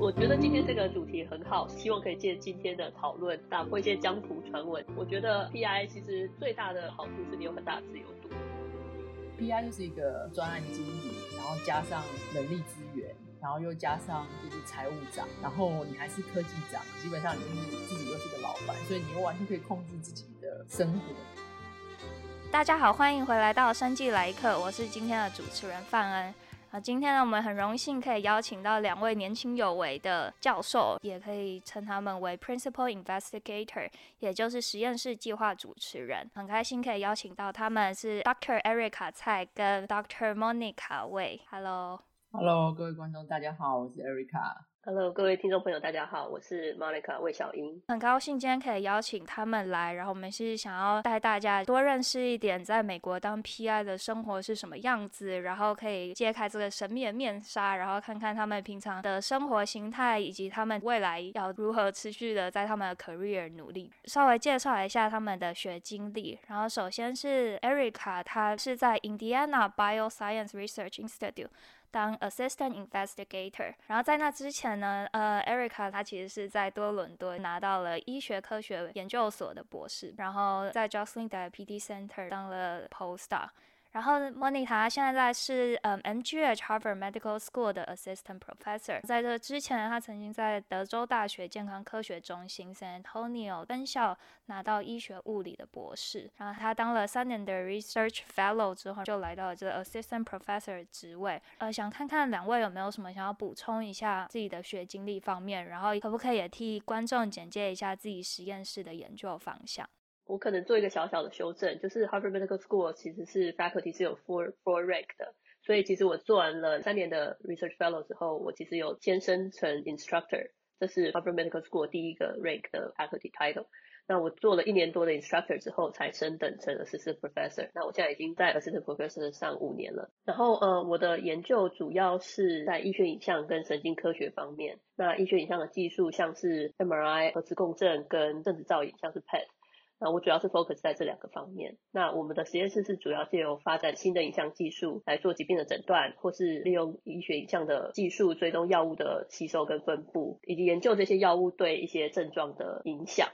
我觉得今天这个主题很好，希望可以借今天的讨论打破一些江湖传闻。我觉得 PI 其实最大的好处是你有很大的自由度。PI 就是一个专案经理，然后加上人力资源，然后又加上就是财务长，然后你还是科技长，基本上你就是自己又是个老板，所以你又完全可以控制自己的生活。大家好，欢迎回来到生计来客，我是今天的主持人范恩。啊，今天呢，我们很荣幸可以邀请到两位年轻有为的教授，也可以称他们为 Principal Investigator，也就是实验室计划主持人。很开心可以邀请到他们是 Dr. Erica 蔡跟 Dr. Monica 魏。Hello，Hello，各位观众，大家好，我是 Erica。Hello，各位听众朋友，大家好，我是 Monica 魏小英。很高兴今天可以邀请他们来，然后我们是想要带大家多认识一点在美国当 PI 的生活是什么样子，然后可以揭开这个神秘的面纱，然后看看他们平常的生活形态，以及他们未来要如何持续的在他们的 career 努力。稍微介绍一下他们的学经历，然后首先是 Erica，她是在 Indiana Bioscience Research Institute。当 assistant investigator，然后在那之前呢，呃，Erica 她其实是在多伦多拿到了医学科学研究所的博士，然后在 Jocelyn Diabetes Center 当了 postdoc。然后 Monica 现在是嗯 MGH Harvard Medical School 的 Assistant Professor，在这之前，他曾经在德州大学健康科学中心 San Antonio 分校拿到医学物理的博士。然后他当了三年的 Research Fellow 之后，就来到了这个 Assistant Professor 职位。呃，想看看两位有没有什么想要补充一下自己的学经历方面，然后可不可以也替观众简介一下自己实验室的研究方向？我可能做一个小小的修正，就是 Harvard Medical School 其实是 faculty 是有 four four rank 的，所以其实我做完了三年的 research fellow 之后，我其实有先升成 instructor，这是 Harvard Medical School 第一个 rank 的 faculty title。那我做了一年多的 instructor 之后，才升等成 assistant professor。那我现在已经在 assistant professor 上五年了。然后呃，我的研究主要是在医学影像跟神经科学方面。那医学影像的技术像是 MRI 核磁共振跟正子造影，像是 PET。那我主要是 focus 在这两个方面。那我们的实验室是主要借由发展新的影像技术来做疾病的诊断，或是利用医学影像的技术追踪药物的吸收跟分布，以及研究这些药物对一些症状的影响。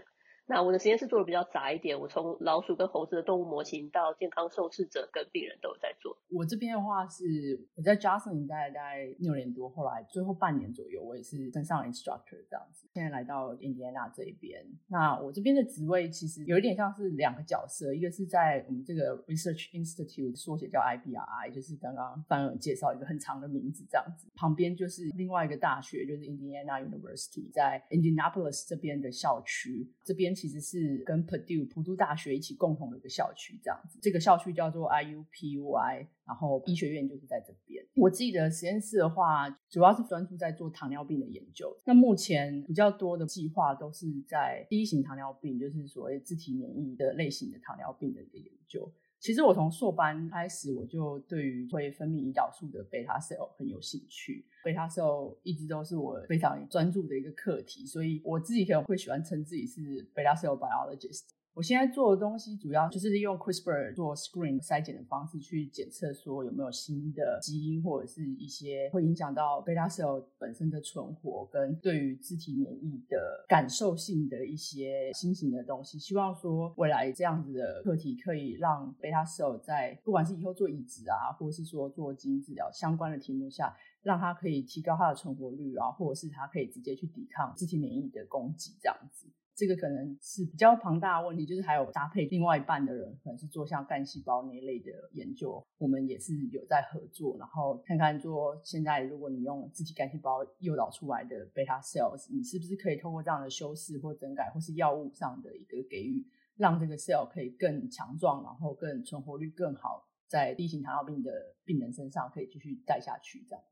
那我的实验室做的比较杂一点，我从老鼠跟猴子的动物模型到健康受试者跟病人都有在做。我这边的话是我在 Joslin 待了大概六年多，后来最后半年左右我也是升上 instructor 这样子。现在来到 Indiana 这一边，那我这边的职位其实有一点像是两个角色，一个是在我们这个 Research Institute 缩写叫 IBRI，就是刚刚范恩介绍一个很长的名字这样子。旁边就是另外一个大学，就是 Indiana University 在 Indianapolis 这边的校区这边。其实是跟 Purdue 普渡大学一起共同的一个校区，这样子。这个校区叫做 IUPUI，然后医学院就是在这边。我自己的实验室的话，主要是专注在做糖尿病的研究。那目前比较多的计划都是在第一型糖尿病，就是所谓自体免疫的类型的糖尿病的一个研究。其实我从硕班开始，我就对于会分泌胰岛素的贝塔 cell 很有兴趣。贝塔 cell 一直都是我非常专注的一个课题，所以我自己可能会喜欢称自己是贝塔 cell biologist。我现在做的东西主要就是利用 CRISPR 做 screen 筛检的方式去检测说有没有新的基因或者是一些会影响到 beta cell 本身的存活跟对于自体免疫的感受性的一些新型的东西。希望说未来这样子的课题可以让 beta cell 在不管是以后做移植啊，或者是说做基因治疗相关的题目下，让它可以提高它的存活率啊，或者是它可以直接去抵抗自体免疫的攻击这样子。这个可能是比较庞大的问题，就是还有搭配另外一半的人，可能是做像干细胞那一类的研究，我们也是有在合作，然后看看说现在如果你用自体干细胞诱导出来的 beta cells，你是不是可以透过这样的修饰或整改，或是药物上的一个给予，让这个 cell 可以更强壮，然后更存活率更好，在第一型糖尿病的病人身上可以继续带下去这样。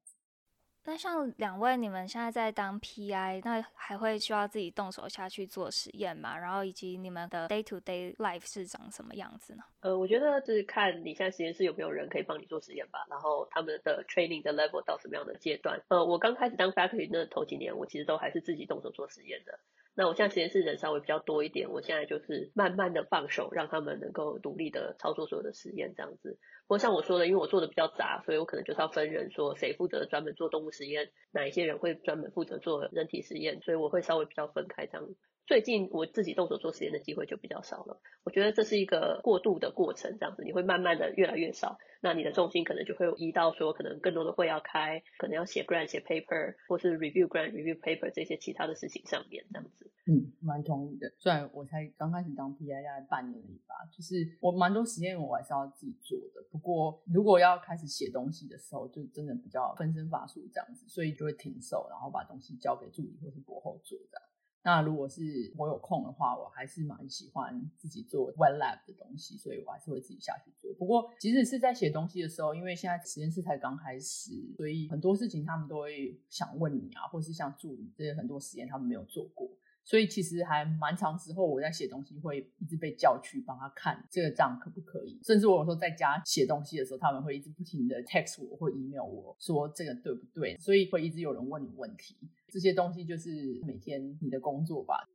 那像两位，你们现在在当 PI，那还会需要自己动手下去做实验吗？然后以及你们的 day to day life 是长什么样子呢？呃，我觉得就是看你现在实验室有没有人可以帮你做实验吧。然后他们的 training 的 level 到什么样的阶段？呃，我刚开始当 faculty 那头几年，我其实都还是自己动手做实验的。那我现在实验室人稍微比较多一点，我现在就是慢慢的放手，让他们能够独立的操作所有的实验这样子。或像我说的，因为我做的比较杂，所以我可能就是要分人，说谁负责专门做动物实验，哪一些人会专门负责做人体实验，所以我会稍微比较分开这样。最近我自己动手做实验的机会就比较少了，我觉得这是一个过渡的过程，这样子你会慢慢的越来越少，那你的重心可能就会移到说可能更多的会要开，可能要写 grant 写 paper 或是 review grant review paper 这些其他的事情上面这样子。嗯，蛮同意的。虽然我才刚开始当 PI 大概半年里吧，就是我蛮多实验我还是要自己做的。过如果要开始写东西的时候，就真的比较分身乏术这样子，所以就会停手，然后把东西交给助理或是博后做这样。那如果是我有空的话，我还是蛮喜欢自己做 wet lab 的东西，所以我还是会自己下去做。不过，即使是在写东西的时候，因为现在实验室才刚开始，所以很多事情他们都会想问你啊，或是像助理这些很多实验他们没有做过。所以其实还蛮长时候，我在写东西会一直被叫去帮他看这个账可不可以，甚至我有时候在家写东西的时候，他们会一直不停的 text 我或 email 我说这个对不对，所以会一直有人问你问题，这些东西就是每天你的工作吧。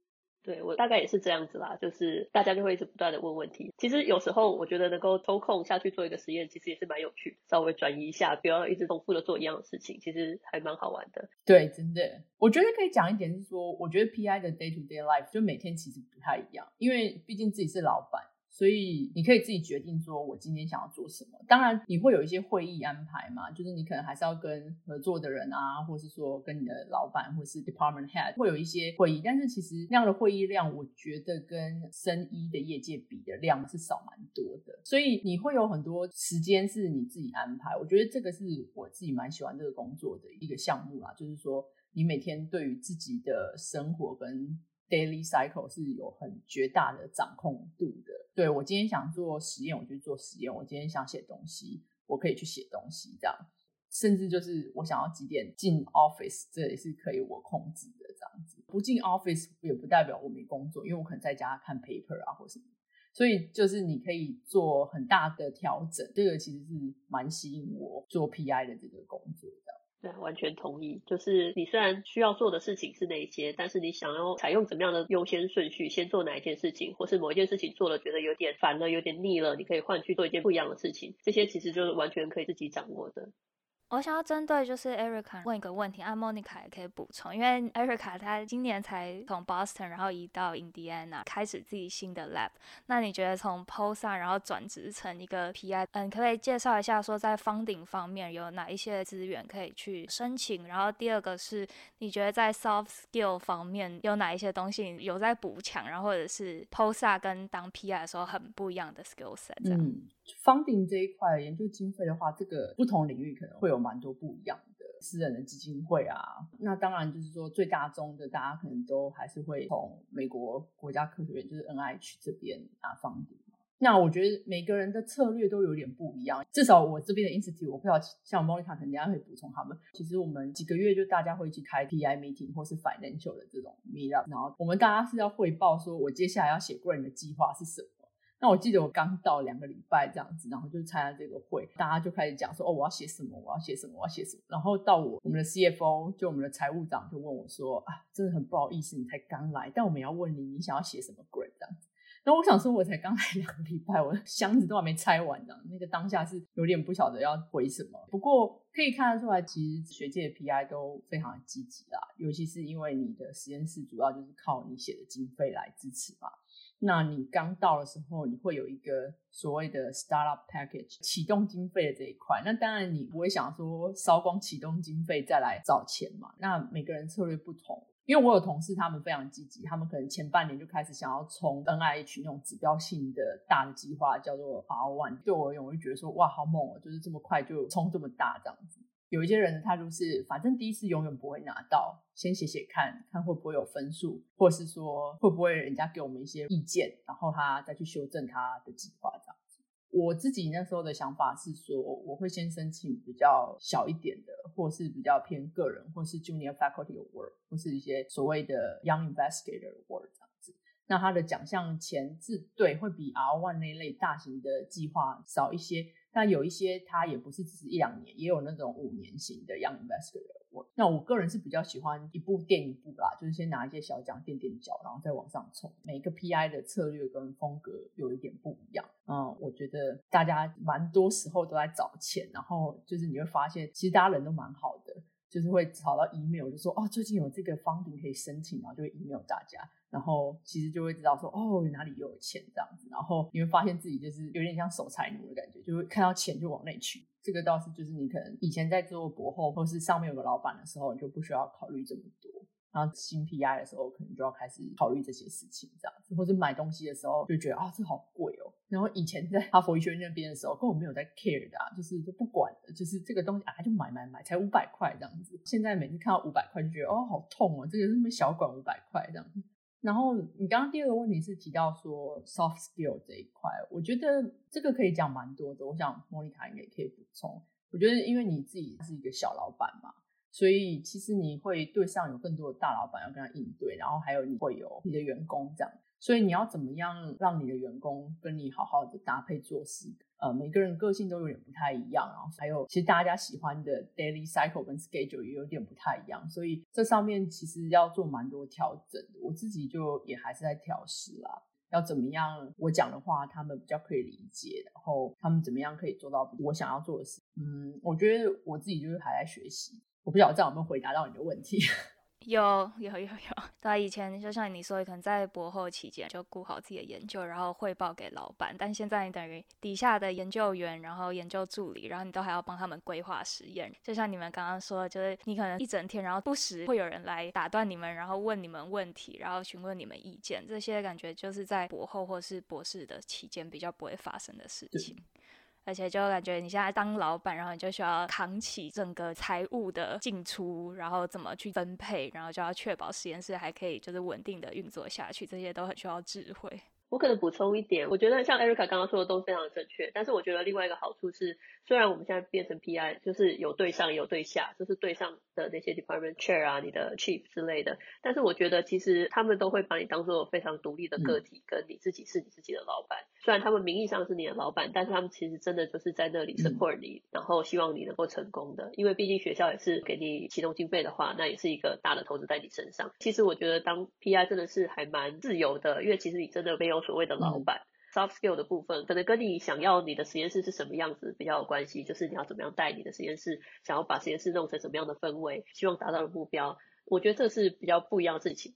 对，我大概也是这样子啦，就是大家就会一直不断的问问题。其实有时候我觉得能够抽空下去做一个实验，其实也是蛮有趣，稍微转移一下，不要一直重复的做一样的事情，其实还蛮好玩的。对，真的，我觉得可以讲一点是说，我觉得 PI 的 day to day life 就每天其实不太一样，因为毕竟自己是老板。所以你可以自己决定说，我今天想要做什么。当然，你会有一些会议安排嘛，就是你可能还是要跟合作的人啊，或是说跟你的老板或是 department head 会有一些会议。但是其实那样的会议量，我觉得跟生医的业界比的量是少蛮多的。所以你会有很多时间是你自己安排。我觉得这个是我自己蛮喜欢这个工作的一个项目啦，就是说你每天对于自己的生活跟 daily cycle 是有很绝大的掌控度的。对，我今天想做实验，我就做实验；我今天想写东西，我可以去写东西。这样，甚至就是我想要几点进 office，这也是可以我控制的。这样子，不进 office 也不代表我没工作，因为我可能在家看 paper 啊或什么。所以就是你可以做很大的调整，这个其实是蛮吸引我做 PI 的这个工作的。对，完全同意。就是你虽然需要做的事情是哪些，但是你想要采用怎么样的优先顺序，先做哪一件事情，或是某一件事情做了觉得有点烦了、有点腻了，你可以换去做一件不一样的事情。这些其实就是完全可以自己掌握的。我想要针对就是 Erica 问一个问题，啊，Monica 也可以补充，因为 Erica 她今年才从 Boston 然后移到 Indiana 开始自己新的 lab。那你觉得从 Posta 然后转职成一个 PI，嗯，可不，可以介绍一下说在 funding 方面有哪一些资源可以去申请？然后第二个是你觉得在 soft skill 方面有哪一些东西有在补强，然后或者是 Posta 跟当 PI 的时候很不一样的 skill set 这样。Funding 这一块研究经费的话，这个不同领域可能会有蛮多不一样的私人的基金会啊。那当然就是说最大宗的，大家可能都还是会从美国国家科学院，就是 NIH 这边拿 funding。那我觉得每个人的策略都有点不一样。至少我这边的 institute，我不知道像 Monica 肯定会补充他们。其实我们几个月就大家会去开 PI meeting 或是 financial 的这种 meetup，然后我们大家是要汇报说我接下来要写 grant 的计划是什么。那我记得我刚到两个礼拜这样子，然后就参加这个会，大家就开始讲说，哦，我要写什么，我要写什么，我要写什么。然后到我我们的 CFO，就我们的财务长就问我说，啊，真的很不好意思，你才刚来，但我们要问你，你想要写什么 grant 这样子。那我想说，我才刚来两个礼拜，我的箱子都还没拆完呢，那个当下是有点不晓得要回什么。不过可以看得出来，其实学界的 PI 都非常的积极啦，尤其是因为你的实验室主要就是靠你写的经费来支持嘛。那你刚到的时候，你会有一个所谓的 startup package 启动经费的这一块。那当然你不会想说烧光启动经费再来找钱嘛。那每个人策略不同，因为我有同事他们非常积极，他们可能前半年就开始想要冲 NIH 那种指标性的大的计划，叫做 R1。对我而言，我就觉得说哇，好猛哦，就是这么快就冲这么大这样子。有一些人他就是，反正第一次永远不会拿到，先写写看看会不会有分数，或是说会不会人家给我们一些意见，然后他再去修正他的计划这样子。我自己那时候的想法是说，我会先申请比较小一点的，或是比较偏个人，或是 Junior Faculty Award，或是一些所谓的 Young Investigator Award 这样子。那他的奖项钱是对会比 R One 那类大型的计划少一些。那有一些他也不是只是一两年，也有那种五年型的 Young Investor。那我个人是比较喜欢一步垫一步啦，就是先拿一些小奖垫垫脚，然后再往上冲。每个 PI 的策略跟风格有一点不一样。嗯，我觉得大家蛮多时候都在找钱，然后就是你会发现，其实大家人都蛮好的。就是会找到 email，就说哦，最近有这个方程可以申请，然后就会 email 大家，然后其实就会知道说哦，哪里又有钱这样子，然后你会发现自己就是有点像守财奴的感觉，就会看到钱就往内去。这个倒是就是你可能以前在做博后或是上面有个老板的时候，你就不需要考虑这么多。然后新 PI 的时候，可能就要开始考虑这些事情，这样子，或者买东西的时候就觉得啊，这好贵哦。然后以前在哈佛医学院那边的时候，根本没有在 care 的啊，就是就不管的，就是这个东西啊，就买买买，才五百块这样子。现在每次看到五百块，就觉得哦，好痛哦，这个是那么小管五百块这样子。然后你刚刚第二个问题是提到说 soft skill 这一块，我觉得这个可以讲蛮多的。我想莫妮卡应该也可以补充。我觉得因为你自己是一个小老板嘛。所以其实你会对上有更多的大老板要跟他应对，然后还有你会有你的员工这样，所以你要怎么样让你的员工跟你好好的搭配做事？呃，每个人个性都有点不太一样，然后还有其实大家喜欢的 daily cycle 跟 schedule 也有点不太一样，所以这上面其实要做蛮多调整的。我自己就也还是在调试啦，要怎么样我讲的话他们比较可以理解，然后他们怎么样可以做到我想要做的事。嗯，我觉得我自己就是还在学习。我不晓得这样有没有回答到你的问题。有有有有，对，以前就像你说，可能在博后期间就顾好自己的研究，然后汇报给老板。但现在你等于底下的研究员，然后研究助理，然后你都还要帮他们规划实验。就像你们刚刚说的，就是你可能一整天，然后不时会有人来打断你们，然后问你们问题，然后询问你们意见。这些感觉就是在博后或是博士的期间比较不会发生的事情。而且就感觉你现在当老板，然后你就需要扛起整个财务的进出，然后怎么去分配，然后就要确保实验室还可以就是稳定的运作下去，这些都很需要智慧。我可能补充一点，我觉得像 Erica 刚刚说的都非常正确，但是我觉得另外一个好处是，虽然我们现在变成 PI，就是有对上有对下，就是对上的那些 department chair 啊、你的 chief 之类的，但是我觉得其实他们都会把你当做非常独立的个体，跟你自己是你自己的老板。虽然他们名义上是你的老板，但是他们其实真的就是在那里 support 你，然后希望你能够成功的，因为毕竟学校也是给你启动经费的话，那也是一个大的投资在你身上。其实我觉得当 PI 真的是还蛮自由的，因为其实你真的没有所谓的老板。Soft skill 的部分可能跟你想要你的实验室是什么样子比较有关系，就是你要怎么样带你的实验室，想要把实验室弄成什么样的氛围，希望达到的目标，我觉得这是比较不一样的事情。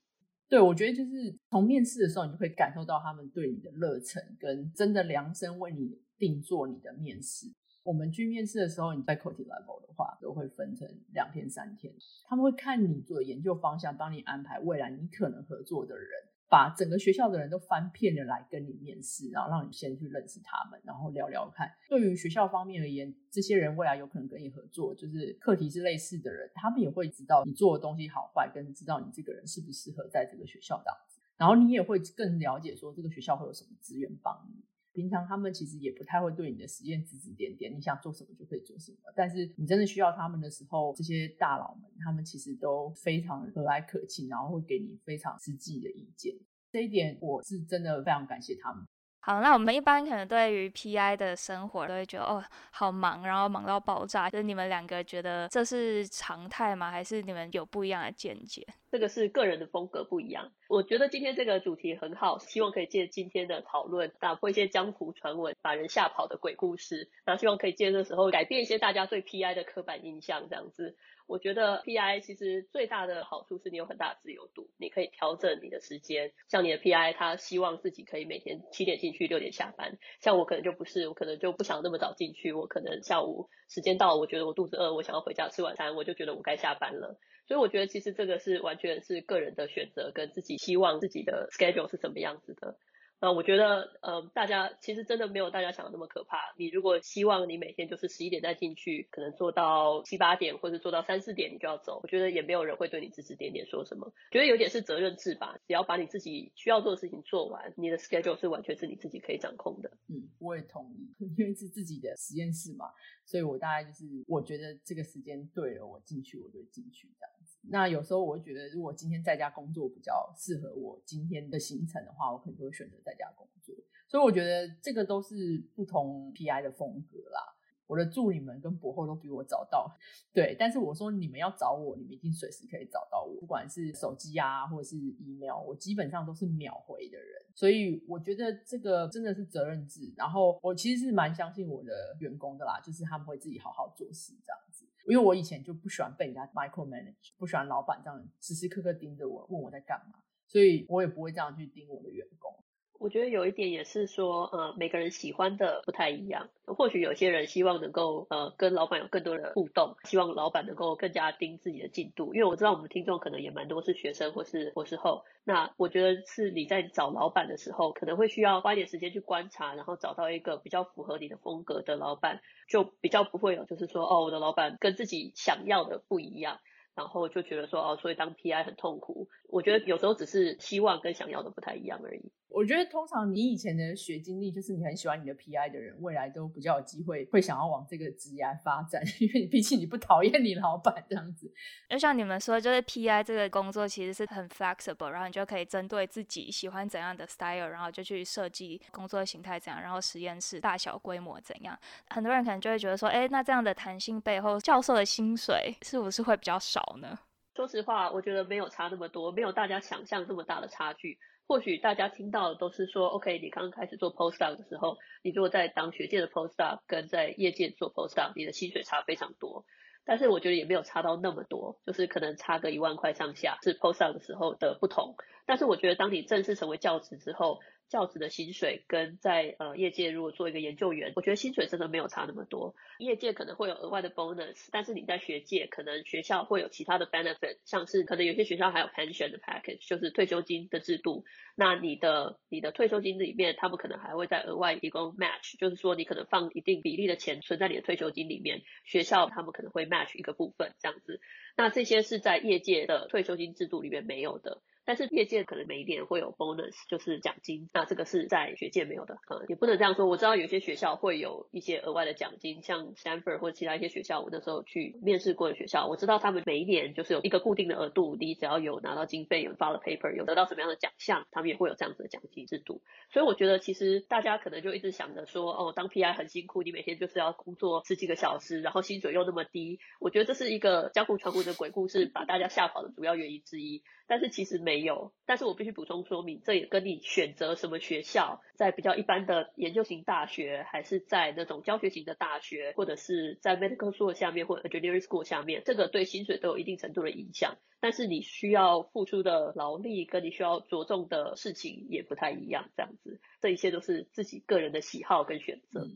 对，我觉得就是从面试的时候，你就会感受到他们对你的热忱，跟真的量身为你定做你的面试。我们去面试的时候，你在 faculty level 的话，都会分成两天、三天，他们会看你做的研究方向，帮你安排未来你可能合作的人。把整个学校的人都翻遍了来跟你面试，然后让你先去认识他们，然后聊聊看。对于学校方面而言，这些人未来有可能跟你合作，就是课题是类似的人，他们也会知道你做的东西好坏，跟知道你这个人适不适合在这个学校这样子。然后你也会更了解说这个学校会有什么资源帮你。平常他们其实也不太会对你的实验指指点点，你想做什么就可以做什么。但是你真的需要他们的时候，这些大佬们他们其实都非常和蔼可亲，然后会给你非常实际的意见。这一点我是真的非常感谢他们。好，那我们一般可能对于 PI 的生活都会觉得哦，好忙，然后忙到爆炸。就是你们两个觉得这是常态吗？还是你们有不一样的见解？这个是个人的风格不一样。我觉得今天这个主题很好，希望可以借今天的讨论打破一些江湖传闻、把人吓跑的鬼故事。然后希望可以借这时候改变一些大家对 PI 的刻板印象，这样子。我觉得 PI 其实最大的好处是你有很大的自由度，你可以调整你的时间。像你的 PI，他希望自己可以每天七点进去，六点下班。像我可能就不是，我可能就不想那么早进去，我可能下午时间到了，我觉得我肚子饿，我想要回家吃晚餐，我就觉得我该下班了。所以我觉得其实这个是完全是个人的选择，跟自己希望自己的 schedule 是什么样子的。那我觉得，呃，大家其实真的没有大家想的那么可怕。你如果希望你每天就是十一点再进去，可能做到七八点，或者做到三四点你就要走，我觉得也没有人会对你指指点点说什么。觉得有点是责任制吧，只要把你自己需要做的事情做完，你的 schedule 是完全是你自己可以掌控的。嗯，我也同意，因为是自己的实验室嘛，所以我大概就是我觉得这个时间对了，我进去我就进去这样子。那有时候我会觉得，如果今天在家工作比较适合我今天的行程的话，我可能就会选择在家工作。所以我觉得这个都是不同 PI 的风格啦。我的助理们跟博后都比我早到，对。但是我说你们要找我，你们一定随时可以找到我，不管是手机啊，或者是 email，我基本上都是秒回的人。所以我觉得这个真的是责任制。然后我其实是蛮相信我的员工的啦，就是他们会自己好好做事这样子。因为我以前就不喜欢被人家 micro manage，不喜欢老板这样时时刻刻盯着我，问我在干嘛，所以我也不会这样去盯我的员工。我觉得有一点也是说，呃，每个人喜欢的不太一样。或许有些人希望能够，呃，跟老板有更多的互动，希望老板能够更加盯自己的进度。因为我知道我们听众可能也蛮多是学生或是博士后。那我觉得是你在找老板的时候，可能会需要花一点时间去观察，然后找到一个比较符合你的风格的老板，就比较不会有就是说，哦，我的老板跟自己想要的不一样。然后就觉得说哦，所以当 PI 很痛苦。我觉得有时候只是希望跟想要的不太一样而已。我觉得通常你以前的学经历，就是你很喜欢你的 PI 的人，未来都比较有机会会想要往这个职业发展，因为毕竟你不讨厌你老板这样子。就像你们说，就是 PI 这个工作其实是很 flexible，然后你就可以针对自己喜欢怎样的 style，然后就去设计工作形态怎样，然后实验室大小规模怎样。很多人可能就会觉得说，哎，那这样的弹性背后，教授的薪水是不是会比较少呢？说实话，我觉得没有差那么多，没有大家想象这么大的差距。或许大家听到的都是说，OK，你刚开始做 postdoc 的时候，你如果在当学界的 postdoc 跟在业界做 postdoc，你的薪水差非常多。但是我觉得也没有差到那么多，就是可能差个一万块上下，是 postdoc 的时候的不同。但是我觉得当你正式成为教职之后，教职的薪水跟在呃业界如果做一个研究员，我觉得薪水真的没有差那么多。业界可能会有额外的 bonus，但是你在学界可能学校会有其他的 benefit，像是可能有些学校还有 pension 的 package，就是退休金的制度。那你的你的退休金里面，他们可能还会再额外提供 match，就是说你可能放一定比例的钱存在你的退休金里面，学校他们可能会 match 一个部分这样子。那这些是在业界的退休金制度里面没有的。但是业界可能每一年会有 bonus，就是奖金，那这个是在学界没有的，嗯，也不能这样说。我知道有些学校会有一些额外的奖金，像 Stanford 或者其他一些学校，我那时候去面试过的学校，我知道他们每一年就是有一个固定的额度，你只要有拿到经费，有发了 paper，有得到什么样的奖项，他们也会有这样子的奖金制度。所以我觉得其实大家可能就一直想着说，哦，当 PI 很辛苦，你每天就是要工作十几个小时，然后薪水又那么低，我觉得这是一个江湖传闻的鬼故事，把大家吓跑的主要原因之一。但是其实没有，但是我必须补充说明，这也跟你选择什么学校，在比较一般的研究型大学，还是在那种教学型的大学，或者是在 medical school 下面或者 engineering school 下面，这个对薪水都有一定程度的影响。但是你需要付出的劳力，跟你需要着重的事情也不太一样，这样子，这一切都是自己个人的喜好跟选择。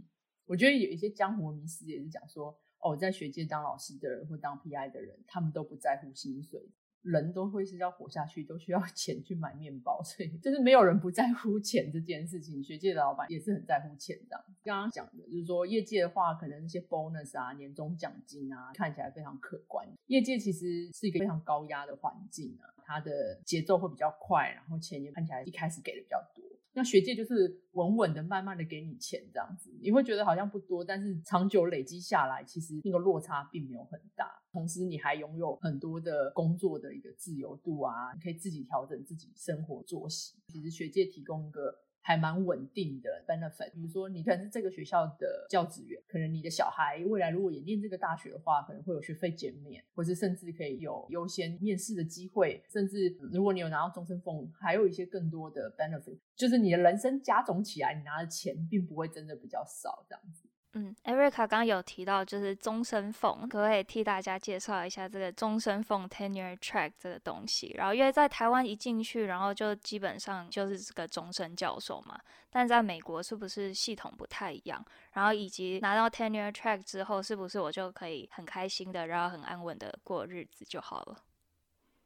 我觉得有一些江湖迷思也是讲说，哦，在学界当老师的人或当 PI 的人，他们都不在乎薪水。人都会是要活下去，都需要 钱去买面包，所以就是没有人不在乎钱这件事情。学界的老板也是很在乎钱的。刚刚讲的就是说，业界的话，可能那些 bonus 啊、年终奖金啊，看起来非常可观。业界其实是一个非常高压的环境啊，它的节奏会比较快，然后钱也看起来一开始给的比较多。那学界就是稳稳的、慢慢的给你钱这样子，你会觉得好像不多，但是长久累积下来，其实那个落差并没有很大。同时，你还拥有很多的工作的一个自由度啊，你可以自己调整自己生活作息。其实学界提供一个。还蛮稳定的 benefit，比如说你可能是这个学校的教职员，可能你的小孩未来如果也念这个大学的话，可能会有学费减免，或是甚至可以有优先面试的机会，甚至如果你有拿到终身俸，还有一些更多的 benefit，就是你的人生加总起来，你拿的钱并不会真的比较少这样子。嗯，Erica 刚刚有提到就是终身俸，可不可以替大家介绍一下这个终身俸 Tenure Track 这个东西？然后因为在台湾一进去，然后就基本上就是这个终身教授嘛，但在美国是不是系统不太一样？然后以及拿到 Tenure Track 之后，是不是我就可以很开心的，然后很安稳的过日子就好了？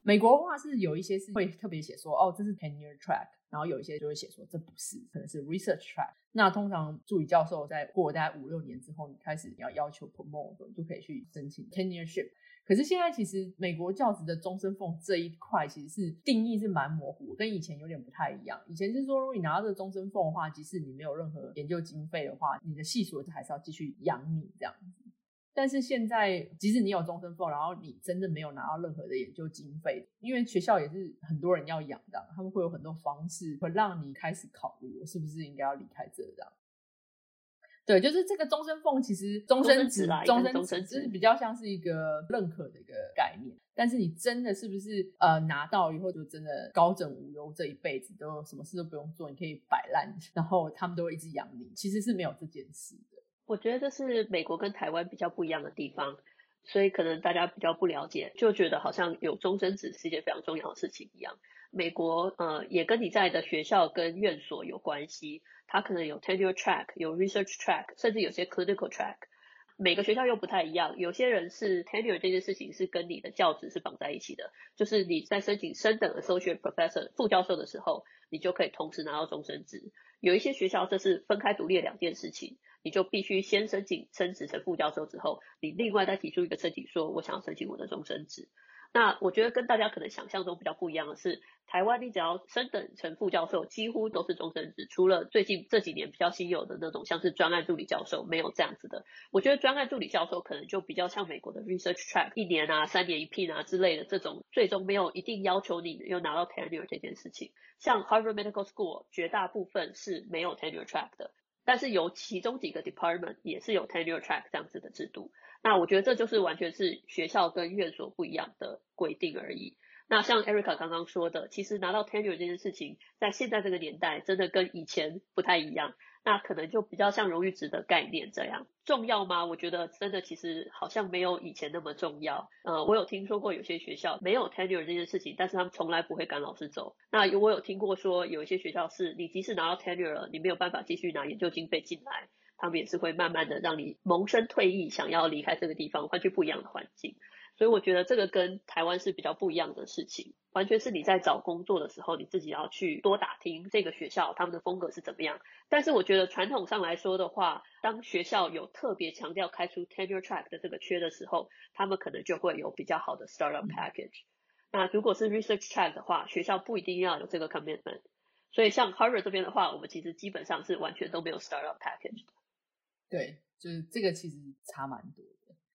美国的话是有一些是会特别写说，哦，这是 Tenure Track。然后有一些就会写说这不是，可能是 research track。那通常助理教授在过大概五六年之后，你开始你要要求 promote，你就可以去申请 tenureship。可是现在其实美国教职的终身俸这一块其实是定义是蛮模糊，跟以前有点不太一样。以前是说，如果你拿到这个终身俸的话，即使你没有任何研究经费的话，你的系所还是要继续养你这样子。但是现在，即使你有终身俸，然后你真的没有拿到任何的研究经费，因为学校也是很多人要养的，他们会有很多方式会让你开始考虑，我是不是应该要离开这这样。对，就是这个终身俸，其实终身职、终身职就是比较像是一个认可的一个概念。但是你真的是不是呃拿到以后就真的高枕无忧，这一辈子都什么事都不用做，你可以摆烂，然后他们都会一直养你，其实是没有这件事的。我觉得这是美国跟台湾比较不一样的地方，所以可能大家比较不了解，就觉得好像有终身职是一件非常重要的事情一样。美国呃也跟你在的学校跟院所有关系，它可能有 tenure track，有 research track，甚至有些 clinical track。每个学校又不太一样，有些人是 tenure 这件事情是跟你的教职是绑在一起的，就是你在申请升等 associate professor 副教授的时候，你就可以同时拿到终身职。有一些学校这是分开独立的两件事情。你就必须先申请升职成副教授之后，你另外再提出一个申请，说我想要申请我的终身职。那我觉得跟大家可能想象中比较不一样的是，台湾你只要升等成副教授，几乎都是终身职，除了最近这几年比较新有的那种，像是专案助理教授，没有这样子的。我觉得专案助理教授可能就比较像美国的 research track，一年啊、三年一聘啊之类的这种，最终没有一定要求你又拿到 tenure 这件事情。像 Harvard Medical School 绝大部分是没有 tenure track 的。但是有其中几个 department 也是有 tenure track 这样子的制度，那我觉得这就是完全是学校跟院所不一样的规定而已。那像 Erica 刚刚说的，其实拿到 tenure 这件事情，在现在这个年代真的跟以前不太一样。那可能就比较像荣誉值的概念这样重要吗？我觉得真的其实好像没有以前那么重要。呃，我有听说过有些学校没有 tenure 这件事情，但是他们从来不会赶老师走。那我有听过说有一些学校是你即使拿到 tenure 了，你没有办法继续拿研究经费进来，他们也是会慢慢的让你萌生退意，想要离开这个地方，换去不一样的环境。所以我觉得这个跟台湾是比较不一样的事情，完全是你在找工作的时候，你自己要去多打听这个学校他们的风格是怎么样。但是我觉得传统上来说的话，当学校有特别强调开出 tenure track 的这个缺的时候，他们可能就会有比较好的 startup package。那如果是 research track 的话，学校不一定要有这个 commitment。所以像 Harvard 这边的话，我们其实基本上是完全都没有 startup package 的。对，就是这个其实差蛮多。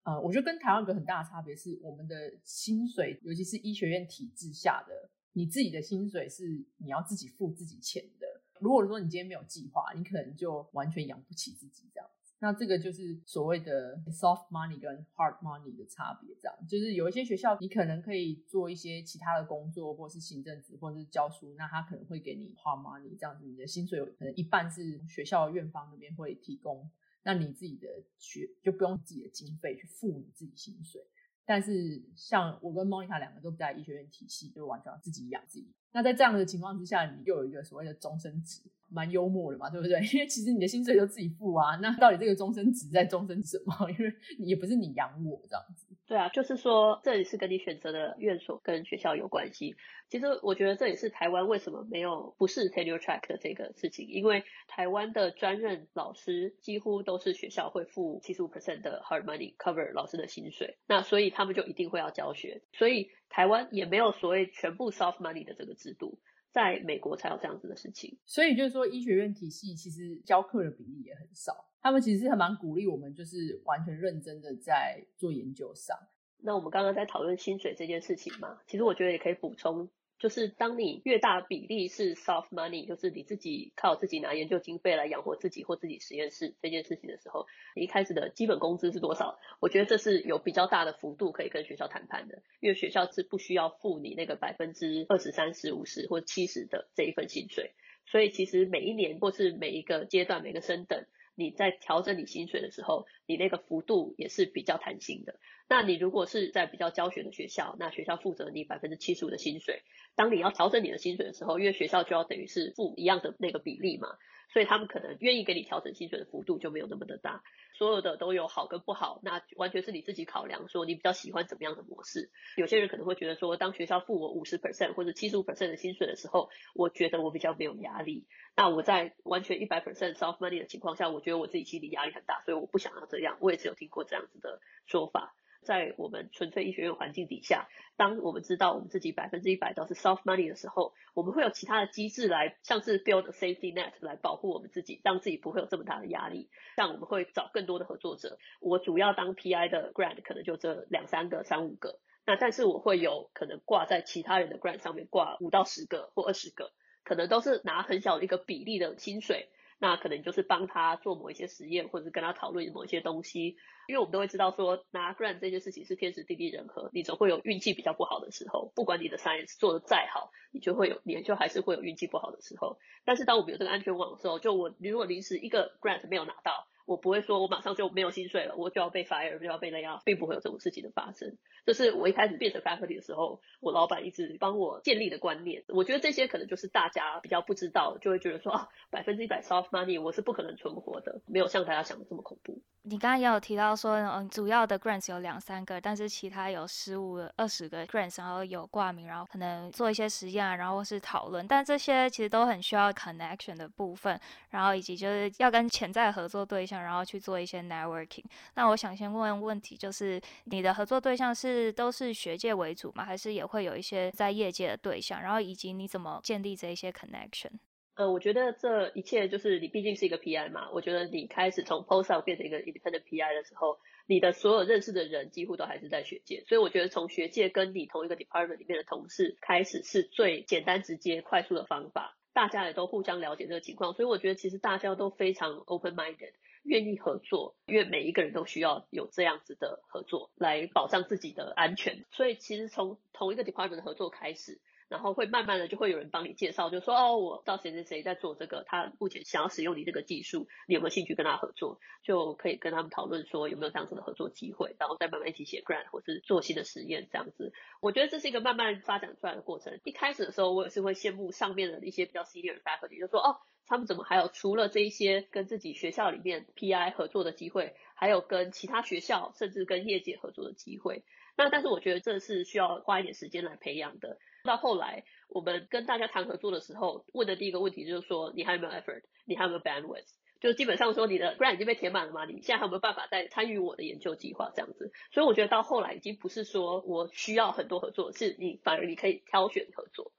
呃，我觉得跟台湾有个很大的差别是，我们的薪水，尤其是医学院体制下的，你自己的薪水是你要自己付自己钱的。如果说你今天没有计划，你可能就完全养不起自己这样。那这个就是所谓的 soft money 跟 hard money 的差别。这样就是有一些学校，你可能可以做一些其他的工作，或是行政职，或者是教书，那他可能会给你 hard money 这样子，你的薪水有可能一半是学校院方那边会提供。那你自己的学就不用自己的经费去付你自己薪水，但是像我跟 Monica 两个都不在医学院体系，就完全要自己养自己。那在这样的情况之下，你又有一个所谓的终身职，蛮幽默的嘛，对不对？因为其实你的薪水就自己付啊，那到底这个终身职在终身什么？因为也不是你养我这样子。对啊，就是说这也是跟你选择的院所跟学校有关系。其实我觉得这也是台湾为什么没有不是 tenure track 的这个事情，因为台湾的专任老师几乎都是学校会付七十五 percent 的 hard money cover 老师的薪水，那所以他们就一定会要教学，所以台湾也没有所谓全部 soft money 的这个制度，在美国才有这样子的事情。所以就是说医学院体系其实教课的比例也很少。他们其实是还蛮鼓励我们，就是完全认真的在做研究上。那我们刚刚在讨论薪水这件事情嘛，其实我觉得也可以补充，就是当你越大比例是 soft money，就是你自己靠自己拿研究经费来养活自己或自己实验室这件事情的时候，你一开始的基本工资是多少？我觉得这是有比较大的幅度可以跟学校谈判的，因为学校是不需要付你那个百分之二十、三十、五十或七十的这一份薪水，所以其实每一年或是每一个阶段、每个升等。你在调整你薪水的时候，你那个幅度也是比较弹性的。那你如果是在比较教学的学校，那学校负责你百分之七十五的薪水。当你要调整你的薪水的时候，因为学校就要等于是付一样的那个比例嘛，所以他们可能愿意给你调整薪水的幅度就没有那么的大。所有的都有好跟不好，那完全是你自己考量，说你比较喜欢怎么样的模式。有些人可能会觉得说，当学校付我五十 percent 或者七十五 percent 的薪水的时候，我觉得我比较没有压力。那我在完全一百 percent soft money 的情况下，我觉得我自己心里压力很大，所以我不想要这样。我也是有听过这样子的说法。在我们纯粹医学院环境底下，当我们知道我们自己百分之一百都是 soft money 的时候，我们会有其他的机制来，像是 build safety net 来保护我们自己，让自己不会有这么大的压力。像我们会找更多的合作者，我主要当 PI 的 grant 可能就这两三个、三五个，那但是我会有可能挂在其他人的 grant 上面挂五到十个或二十个，可能都是拿很小的一个比例的薪水。那可能就是帮他做某一些实验，或者是跟他讨论某一些东西，因为我们都会知道说拿 grant 这件事情是天时地利人和，你总会有运气比较不好的时候，不管你的 science 做的再好，你就会有，你就还是会有运气不好的时候。但是当我们有这个安全网的时候，就我如果临时一个 grant 没有拿到，我不会说我马上就没有薪水了，我就要被 fire，就要被 lay off，并不会有这种事情的发生。这是我一开始变成 faculty 的时候，我老板一直帮我建立的观念。我觉得这些可能就是大家比较不知道，就会觉得说啊，百分之一百 soft money 我是不可能存活的，没有像大家想的这么恐怖。你刚刚也有提到说，嗯，主要的 grants 有两三个，但是其他有十五、二十个 grants，然后有挂名，然后可能做一些实验，然后是讨论，但这些其实都很需要 connection 的部分，然后以及就是要跟潜在合作对象，然后去做一些 networking。那我想先问问问题，就是你的合作对象是都是学界为主吗？还是也会有一些在业界的对象？然后以及你怎么建立这一些 connection？呃，我觉得这一切就是你毕竟是一个 PI 嘛。我觉得你开始从 postdoc 变成一个 independent PI 的时候，你的所有认识的人几乎都还是在学界。所以我觉得从学界跟你同一个 department 里面的同事开始是最简单、直接、快速的方法。大家也都互相了解这个情况，所以我觉得其实大家都非常 open-minded，愿意合作，因为每一个人都需要有这样子的合作来保障自己的安全。所以其实从同一个 department 合作开始。然后会慢慢的就会有人帮你介绍，就说哦，我到谁谁谁在做这个，他目前想要使用你这个技术，你有没有兴趣跟他合作？就可以跟他们讨论说有没有这样子的合作机会，然后再慢慢一起写 grant 或是做新的实验这样子。我觉得这是一个慢慢发展出来的过程。一开始的时候，我也是会羡慕上面的一些比较 senior faculty，就说哦，他们怎么还有除了这一些跟自己学校里面 PI 合作的机会，还有跟其他学校甚至跟业界合作的机会。那但是我觉得这是需要花一点时间来培养的。到后来，我们跟大家谈合作的时候，问的第一个问题就是说，你还有没有 effort？你还有没有 bandwidth？就基本上说，你的 grant 已经被填满了吗？你现在还有没有办法再参与我的研究计划这样子？所以我觉得到后来已经不是说我需要很多合作，是你反而你可以挑选合作。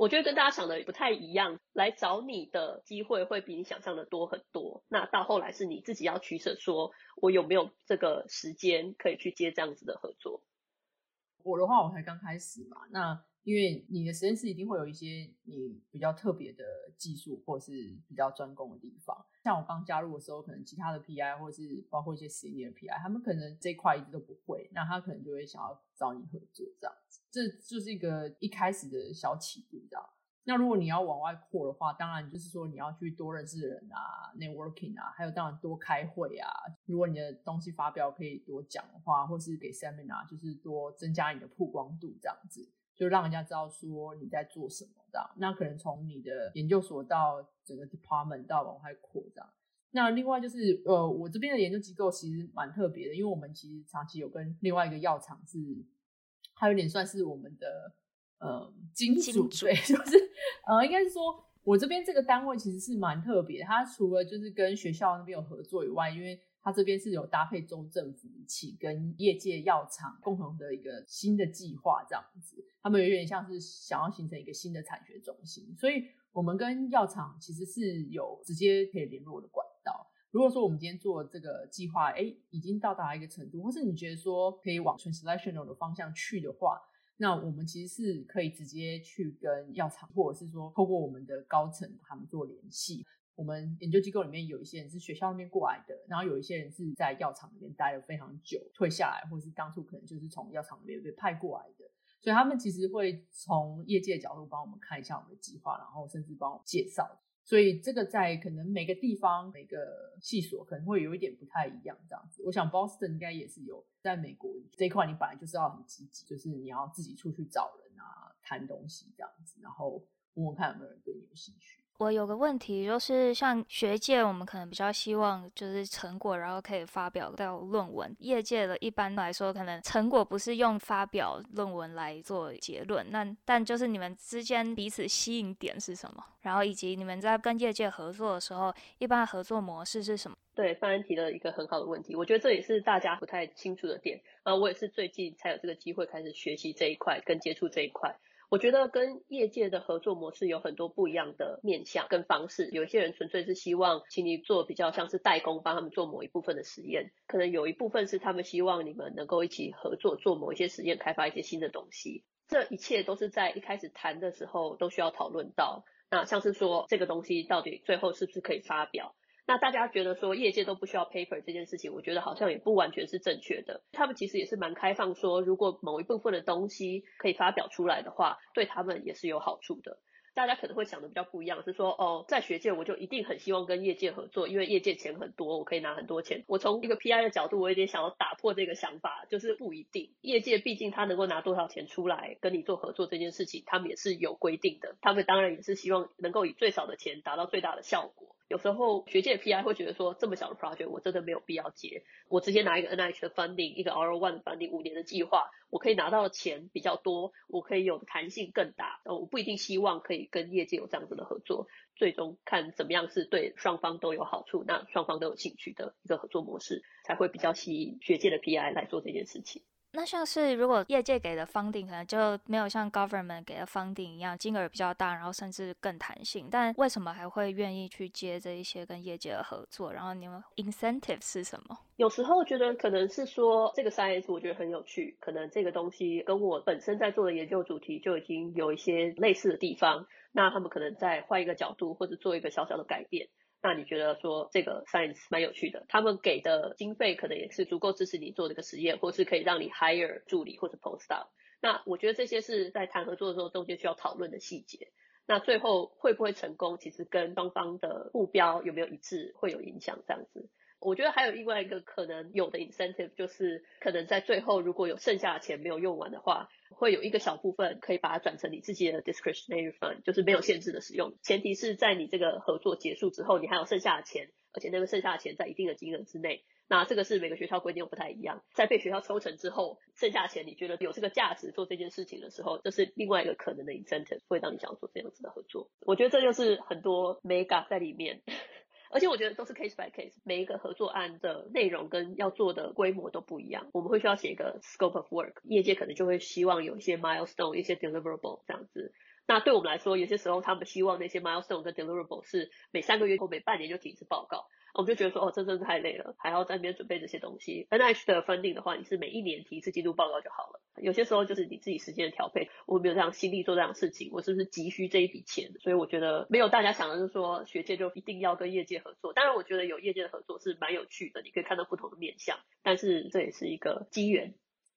我觉得跟大家想的不太一样，来找你的机会会比你想象的多很多。那到后来是你自己要取舍，说我有没有这个时间可以去接这样子的合作。我的话，我才刚开始嘛，那。因为你的实验室一定会有一些你比较特别的技术，或是比较专攻的地方。像我刚加入的时候，可能其他的 PI 或是包括一些实验的 PI，他们可能这块一直都不会，那他可能就会想要找你合作这样子。这就是一个一开始的小起步，这样。那如果你要往外扩的话，当然就是说你要去多认识人啊，networking 啊，还有当然多开会啊。如果你的东西发表可以多讲的话，或是给 seminar，就是多增加你的曝光度这样子。就让人家知道说你在做什么这样，那可能从你的研究所到整个 department 到往外扩这样。那另外就是呃，我这边的研究机构其实蛮特别的，因为我们其实长期有跟另外一个药厂是，它有点算是我们的呃金主，对，就是呃应该是说我这边这个单位其实是蛮特别，它除了就是跟学校那边有合作以外，因为它这边是有搭配州政府一起跟业界药厂共同的一个新的计划，这样子，他们有点像是想要形成一个新的产学中心，所以我们跟药厂其实是有直接可以联络的管道。如果说我们今天做这个计划，哎，已经到达一个程度，或是你觉得说可以往 translational 的方向去的话，那我们其实是可以直接去跟药厂，或者是说透过我们的高层他们做联系。我们研究机构里面有一些人是学校那边过来的，然后有一些人是在药厂里面待了非常久，退下来，或是当初可能就是从药厂里面被派过来的，所以他们其实会从业界的角度帮我们看一下我们的计划，然后甚至帮我们介绍。所以这个在可能每个地方每个细所可能会有一点不太一样这样子。我想 Boston 应该也是有，在美国这一块你本来就是要很积极，就是你要自己出去找人啊，谈东西这样子，然后问问看有没有人对你有兴趣。我有个问题，就是像学界，我们可能比较希望就是成果，然后可以发表到论文。业界的一般来说，可能成果不是用发表论文来做结论。那但就是你们之间彼此吸引点是什么？然后以及你们在跟业界合作的时候，一般合作模式是什么？对，范安提了一个很好的问题，我觉得这也是大家不太清楚的点。呃，我也是最近才有这个机会开始学习这一块，跟接触这一块。我觉得跟业界的合作模式有很多不一样的面向跟方式。有一些人纯粹是希望请你做比较像是代工，帮他们做某一部分的实验。可能有一部分是他们希望你们能够一起合作做某一些实验，开发一些新的东西。这一切都是在一开始谈的时候都需要讨论到。那像是说这个东西到底最后是不是可以发表？那大家觉得说业界都不需要 paper 这件事情，我觉得好像也不完全是正确的。他们其实也是蛮开放，说如果某一部分的东西可以发表出来的话，对他们也是有好处的。大家可能会想的比较不一样，是说哦，在学界我就一定很希望跟业界合作，因为业界钱很多，我可以拿很多钱。我从一个 PI 的角度，我有点想要打破这个想法，就是不一定。业界毕竟他能够拿多少钱出来跟你做合作这件事情，他们也是有规定的。他们当然也是希望能够以最少的钱达到最大的效果。有时候学界 PI 会觉得说，这么小的 project 我真的没有必要接，我直接拿一个 NIH 的 funding，一个 RO1 的 funding，五年的计划，我可以拿到的钱比较多，我可以有弹性更大，呃，我不一定希望可以跟业界有这样子的合作，最终看怎么样是对双方都有好处，那双方都有兴趣的一个合作模式，才会比较吸引学界的 PI 来做这件事情。那像是如果业界给的 funding 可能就没有像 government 给的 funding 一样金额比较大，然后甚至更弹性，但为什么还会愿意去接这一些跟业界的合作？然后你们 incentive 是什么？有时候觉得可能是说这个 size 我觉得很有趣，可能这个东西跟我本身在做的研究主题就已经有一些类似的地方，那他们可能再换一个角度或者做一个小小的改变。那你觉得说这个 science 蛮有趣的，他们给的经费可能也是足够支持你做这个实验，或是可以让你 hire 助理或者 postdoc。那我觉得这些是在谈合作的时候中间需要讨论的细节。那最后会不会成功，其实跟双方的目标有没有一致会有影响这样子。我觉得还有另外一个可能有的 incentive 就是可能在最后如果有剩下的钱没有用完的话。会有一个小部分可以把它转成你自己的 discretionary fund，就是没有限制的使用。前提是在你这个合作结束之后，你还有剩下的钱，而且那个剩下的钱在一定的金额之内。那这个是每个学校规定又不太一样。在被学校抽成之后，剩下的钱你觉得有这个价值做这件事情的时候，这是另外一个可能的 incentive，会让你想要做这样子的合作。我觉得这就是很多 mega 在里面。而且我觉得都是 case by case，每一个合作案的内容跟要做的规模都不一样。我们会需要写一个 scope of work，业界可能就会希望有一些 milestone，一些 deliverable 这样子。那对我们来说，有些时候他们希望那些 milestone 跟 deliverable 是每三个月或每半年就提一次报告。我们就觉得说，哦，这真的太累了，还要在那边准备这些东西。NIH 的 funding 的话，你是每一年提一次季度报告就好了。有些时候就是你自己时间的调配，我没有这样心力做这样的事情，我是不是急需这一笔钱？所以我觉得没有大家想的，就是说学界就一定要跟业界合作。当然，我觉得有业界的合作是蛮有趣的，你可以看到不同的面向，但是这也是一个机缘。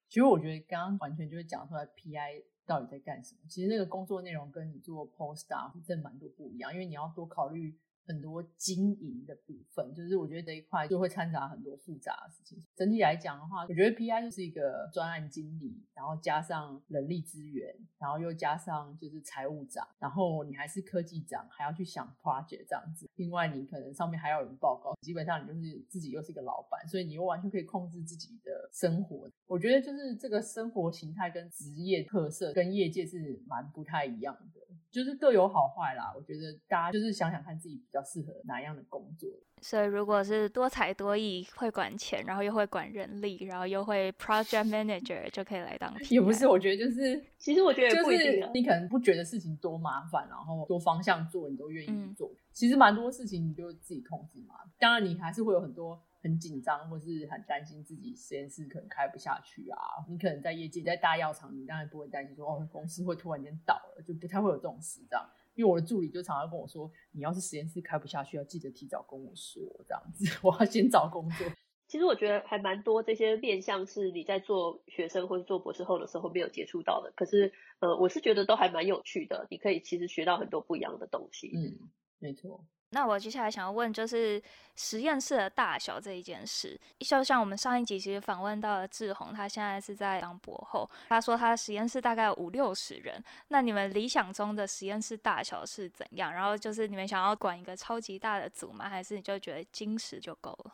其实我觉得刚刚完全就是讲出来 PI 到底在干什么。其实那个工作内容跟你做 postdoc 真蛮多不一样，因为你要多考虑。很多经营的部分，就是我觉得这一块就会掺杂很多复杂的事情。整体来讲的话，我觉得 PI 就是一个专案经理，然后加上人力资源，然后又加上就是财务长，然后你还是科技长，还要去想 project 这样子。另外，你可能上面还要有人报告，基本上你就是自己又是一个老板，所以你又完全可以控制自己的生活。我觉得就是这个生活形态跟职业特色跟业界是蛮不太一样的。就是各有好坏啦，我觉得大家就是想想看自己比较适合哪样的工作。所以如果是多才多艺，会管钱，然后又会管人力，然后又会 project manager，就可以来当。也不是，我觉得就是，其实我觉得也不一定，就是你可能不觉得事情多麻烦，然后多方向做，你都愿意做。嗯、其实蛮多事情你就自己控制嘛。当然，你还是会有很多。很紧张，或是很担心自己实验室可能开不下去啊。你可能在业界，在大药厂，你当然不会担心说哦，公司会突然间倒了，就不太会有这种事这样。因为我的助理就常常跟我说，你要是实验室开不下去，要记得提早跟我说这样子，我要先找工作。其实我觉得还蛮多这些面向是你在做学生或者做博士后的时候没有接触到的，可是呃，我是觉得都还蛮有趣的，你可以其实学到很多不一样的东西。嗯，没错。那我接下来想要问，就是实验室的大小这一件事，就像我们上一集其实访问到了志宏，他现在是在当博后，他说他的实验室大概五六十人。那你们理想中的实验室大小是怎样？然后就是你们想要管一个超级大的组吗？还是你就觉得精实就够了？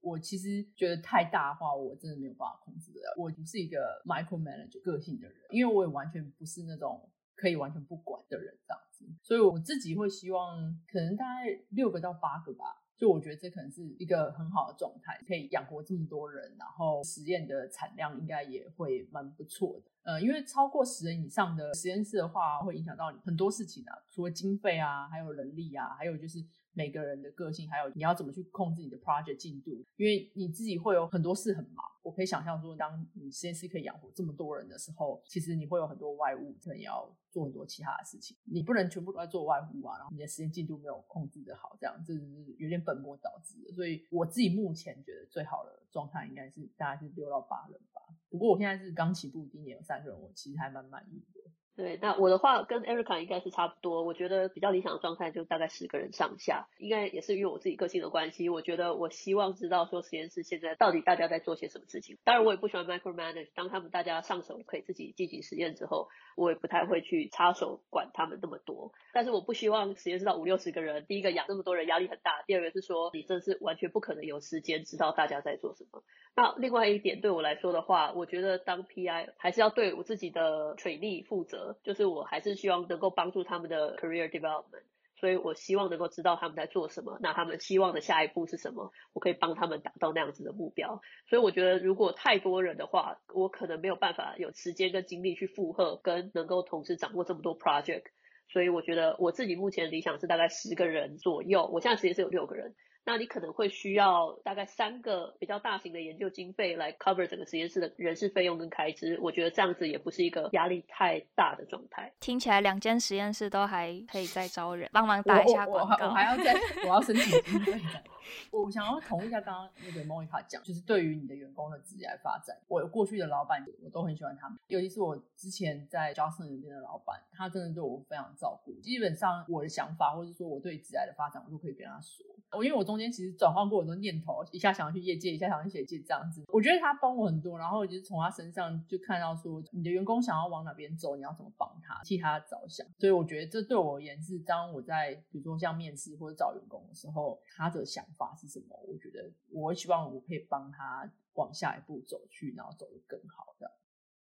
我其实觉得太大的话，我真的没有办法控制得了。我不是一个 micromanage 个性的人，因为我也完全不是那种可以完全不管的人，这样子。所以我自己会希望，可能大概六个到八个吧。就我觉得这可能是一个很好的状态，可以养活这么多人，然后实验的产量应该也会蛮不错的。呃，因为超过十人以上的实验室的话，会影响到很多事情啊，除了经费啊，还有人力啊，还有就是。每个人的个性，还有你要怎么去控制你的 project 进度，因为你自己会有很多事很忙。我可以想象说，当你实验室可以养活这么多人的时候，其实你会有很多外务，可能也要做很多其他的事情。你不能全部都在做外务啊，然后你的实验进度没有控制的好，这样这是有点本末倒置的。所以我自己目前觉得最好的状态应该是大概是六到八人吧。不过我现在是刚起步，第一年有三个人，我其实还蛮满意的。对，那我的话跟 Erica 应该是差不多。我觉得比较理想的状态就大概十个人上下，应该也是因为我自己个性的关系。我觉得我希望知道说实验室现在到底大家在做些什么事情。当然，我也不喜欢 micromanage。当他们大家上手可以自己进行实验之后，我也不太会去插手管他们那么多。但是我不希望实验室到五六十个人，第一个养这么多人压力很大，第二个是说你真是完全不可能有时间知道大家在做什么。那另外一点对我来说的话，我觉得当 PI 还是要对我自己的权力负责，就是我还是。希望能够帮助他们的 career development，所以我希望能够知道他们在做什么，那他们希望的下一步是什么，我可以帮他们达到那样子的目标。所以我觉得如果太多人的话，我可能没有办法有时间跟精力去负荷，跟能够同时掌握这么多 project。所以我觉得我自己目前理想是大概十个人左右，我现在实验室有六个人。那你可能会需要大概三个比较大型的研究经费来 cover 整个实验室的人事费用跟开支，我觉得这样子也不是一个压力太大的状态。听起来两间实验室都还可以再招人，帮忙打一下广告。我，我，我还要再，我要申请经费。我想要同意一下刚刚那个 Monica 讲，就是对于你的员工的职业发展，我过去的老板我都很喜欢他们，尤其是我之前在 Johnson 那边的老板，他真的对我非常照顾。基本上我的想法，或者说我对职业的发展，我都可以跟他说。我因为我中间其实转换过很多念头，一下想要去业界，一下想要去学界这样子。我觉得他帮我很多，然后就是从他身上就看到说，你的员工想要往哪边走，你要怎么帮他，替他着想。所以我觉得这对我而言是，当我在比如说像面试或者找员工的时候，他的想法是什么？我觉得我希望我可以帮他往下一步走去，然后走得更好的。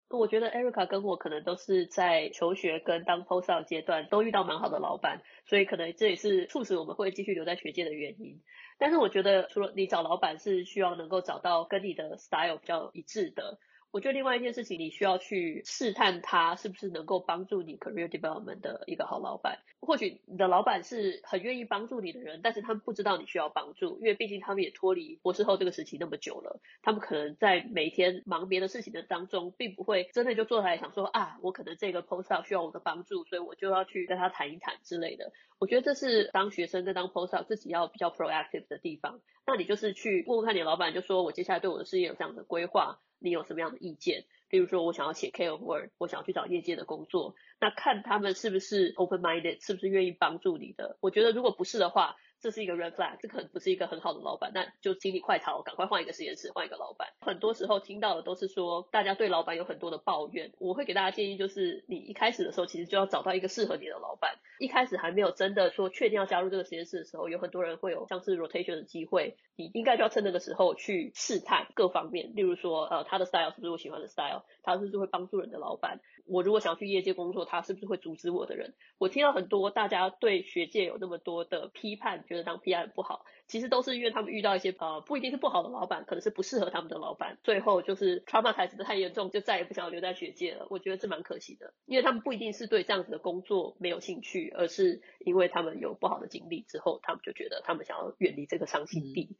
我觉得 Erica 跟我可能都是在求学跟当 post 上阶段都遇到蛮好的老板，所以可能这也是促使我们会继续留在学界的原因。但是我觉得除了你找老板是需要能够找到跟你的 style 比较一致的。我觉得另外一件事情，你需要去试探他是不是能够帮助你 career development 的一个好老板。或许你的老板是很愿意帮助你的人，但是他们不知道你需要帮助，因为毕竟他们也脱离博士后这个时期那么久了。他们可能在每天忙别的事情的当中，并不会真的就坐下来想说啊，我可能这个 postdoc 需要我的帮助，所以我就要去跟他谈一谈之类的。我觉得这是当学生跟当 postdoc 自己要比较 proactive 的地方。那你就是去问问看你的老板，就说我接下来对我的事业有这样的规划。你有什么样的意见？比如说，我想要写 K of Word，我想要去找业界的工作，那看他们是不是 open-minded，是不是愿意帮助你的？我觉得如果不是的话，这是一个 red flag，这可能不是一个很好的老板，那就请你快逃，赶快换一个实验室，换一个老板。很多时候听到的都是说，大家对老板有很多的抱怨。我会给大家建议，就是你一开始的时候，其实就要找到一个适合你的老板。一开始还没有真的说确定要加入这个实验室的时候，有很多人会有像是 rotation 的机会，你应该就要趁那个时候去试探各方面，例如说，呃，他的 style 是不是我喜欢的 style，他是不是会帮助人的老板。我如果想要去业界工作，他是不是会阻止我的人？我听到很多大家对学界有那么多的批判，觉得当 PI 不好，其实都是因为他们遇到一些呃不一定是不好的老板，可能是不适合他们的老板，最后就是 trauma 才是太严重，就再也不想要留在学界了。我觉得这蛮可惜的，因为他们不一定是对这样子的工作没有兴趣，而是因为他们有不好的经历之后，他们就觉得他们想要远离这个伤心地。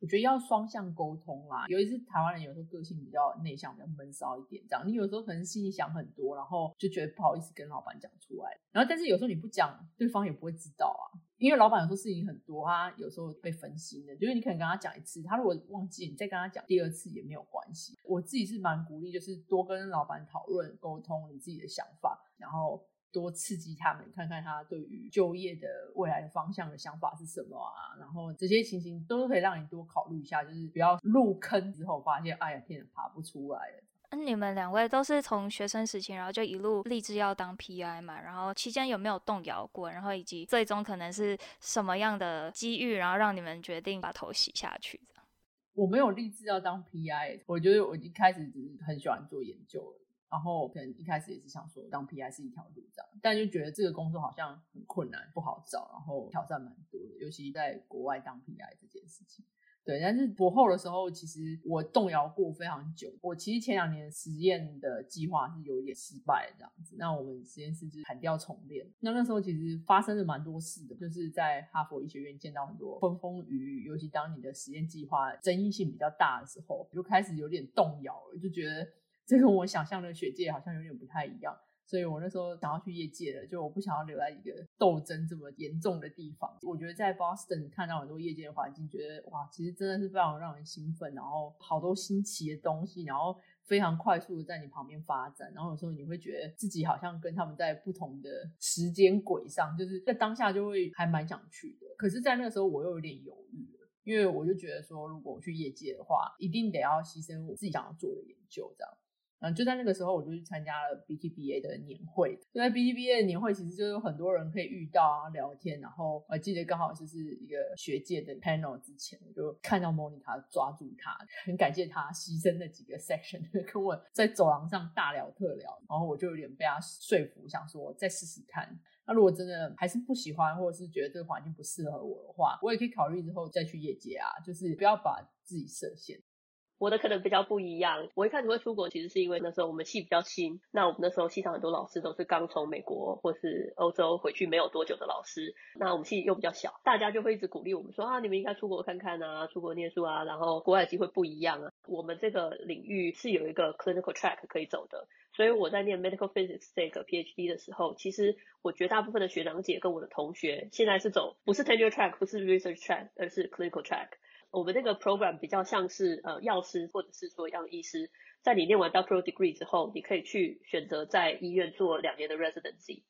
我觉得要双向沟通啦，尤其是台湾人有时候个性比较内向，比较闷骚一点，这样你有时候可能心里想很多，然后就觉得不好意思跟老板讲出来，然后但是有时候你不讲，对方也不会知道啊，因为老板有时候事情很多，他有时候被分心的，就是你可能跟他讲一次，他如果忘记，你再跟他讲第二次也没有关系。我自己是蛮鼓励，就是多跟老板讨论沟通你自己的想法，然后多刺激他们，看看他对于就业的未来的方向的想法是什么啊。然后这些情形都可以让你多考虑一下，就是不要入坑之后发现，哎呀，天哪，爬不出来了。那你们两位都是从学生时期，然后就一路立志要当 PI 嘛？然后期间有没有动摇过？然后以及最终可能是什么样的机遇，然后让你们决定把头洗下去？我没有立志要当 PI，我觉得我一开始只是很喜欢做研究了。然后可能一开始也是想说当 PI 是一条路这样，但就觉得这个工作好像很困难，不好找，然后挑战蛮多的，尤其在国外当 PI 这件事情。对，但是博后的时候，其实我动摇过非常久。我其实前两年实验的计划是有一点失败这样子。那我们实验室就是砍掉重练。那那时候其实发生了蛮多事的，就是在哈佛医学院见到很多风风雨雨。尤其当你的实验计划争议性比较大的时候，就开始有点动摇了，就觉得这跟我想象的学界好像有点不太一样。所以我那时候想要去业界了，就我不想要留在一个斗争这么严重的地方。我觉得在 Boston 看到很多业界的环境，觉得哇，其实真的是非常让人兴奋，然后好多新奇的东西，然后非常快速的在你旁边发展。然后有时候你会觉得自己好像跟他们在不同的时间轨上，就是在当下就会还蛮想去的。可是，在那个时候我又有点犹豫了，因为我就觉得说，如果我去业界的话，一定得要牺牲我自己想要做的研究，这样。嗯，就在那个时候，我就去参加了 BTBA 的年会。就在 BTBA 的年会，其实就有很多人可以遇到啊，聊天。然后我记得刚好就是一个学界的 panel 之前，我就看到 Monica 抓住他，很感谢他牺牲那几个 section，跟我在走廊上大聊特聊。然后我就有点被他说服，想说再试试看。那如果真的还是不喜欢，或者是觉得这个环境不适合我的话，我也可以考虑之后再去业界啊，就是不要把自己设限。我的可能比较不一样。我一开始会出国，其实是因为那时候我们系比较新。那我们那时候系上很多老师都是刚从美国或是欧洲回去没有多久的老师。那我们系又比较小，大家就会一直鼓励我们说啊，你们应该出国看看啊，出国念书啊。然后国外的机会不一样啊。我们这个领域是有一个 clinical track 可以走的。所以我在念 medical physics 这个 PhD 的时候，其实我绝大部分的学长姐跟我的同学现在是走不是 tenure track，不是 research track，而是 clinical track。我们那个 program 比较像是呃药师或者是说药医师，在你念完 Doctor Degree 之后，你可以去选择在医院做两年的 residency，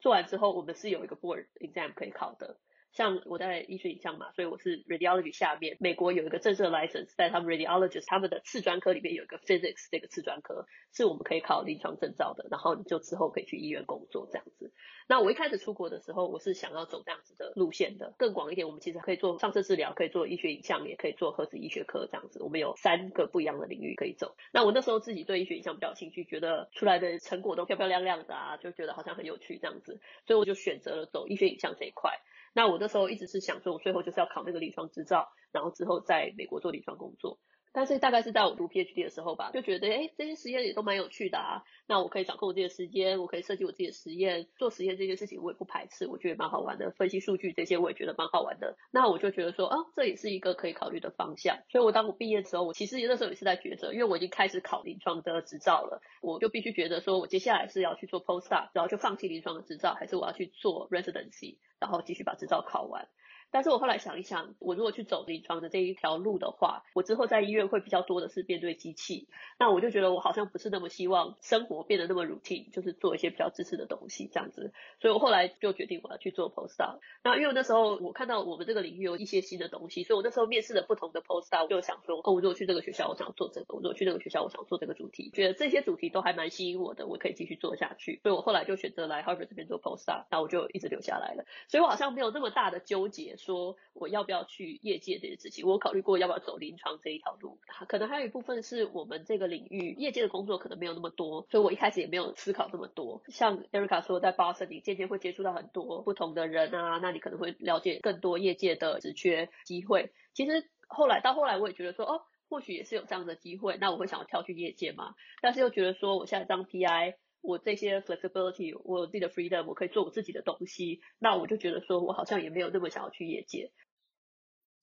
做完之后我们是有一个 board exam 可以考的。像我在医学影像嘛，所以我是 radiology 下面，美国有一个正式的 license，在他们 radiologist 他们的次专科里面有一个 physics 这个次专科，是我们可以考临床证照的，然后你就之后可以去医院工作这样子。那我一开始出国的时候，我是想要走这样子的路线的，更广一点，我们其实可以做放射治疗，可以做医学影像，也可以做核子医学科这样子，我们有三个不一样的领域可以走。那我那时候自己对医学影像比较有兴趣，觉得出来的成果都漂漂亮亮的啊，就觉得好像很有趣这样子，所以我就选择了走医学影像这一块。那我那时候一直是想说，我最后就是要考那个临床执照，然后之后在美国做临床工作。但是大概是在我读 PhD 的时候吧，就觉得哎，这些实验也都蛮有趣的啊。那我可以掌控我自己的时间，我可以设计我自己的实验，做实验这件事情我也不排斥，我觉得蛮好玩的。分析数据这些我也觉得蛮好玩的。那我就觉得说，啊，这也是一个可以考虑的方向。所以我当我毕业的时候，我其实那时候也是在抉择，因为我已经开始考临床的执照了，我就必须觉得说我接下来是要去做 postdoc，然后就放弃临床的执照，还是我要去做 residency，然后继续把执照考完。但是我后来想一想，我如果去走临床的这一条路的话，我之后在医院会比较多的是面对机器，那我就觉得我好像不是那么希望生活变得那么 routine，就是做一些比较知识的东西这样子。所以我后来就决定我要去做 postdoc。那因为那时候我看到我们这个领域有一些新的东西，所以我那时候面试了不同的 postdoc，我就想说，哦，我如果去这个学校，我想做这个；我如果去那个学校，我想做这个主题，觉得这些主题都还蛮吸引我的，我可以继续做下去。所以我后来就选择来 Harvard 这边做 postdoc，那我就一直留下来了。所以我好像没有那么大的纠结，说我要。不要去业界这件事情？我考虑过要不要走临床这一条路，可能还有一部分是我们这个领域业界的工作可能没有那么多，所以我一开始也没有思考这么多。像 Erica 说，在 Boston 你渐渐会接触到很多不同的人啊，那你可能会了解更多业界的职缺机会。其实后来到后来，我也觉得说，哦，或许也是有这样的机会，那我会想要跳去业界嘛？但是又觉得说，我现在当 PI。我这些 flexibility，我有自己的 freedom，我可以做我自己的东西，那我就觉得说我好像也没有那么想要去业界。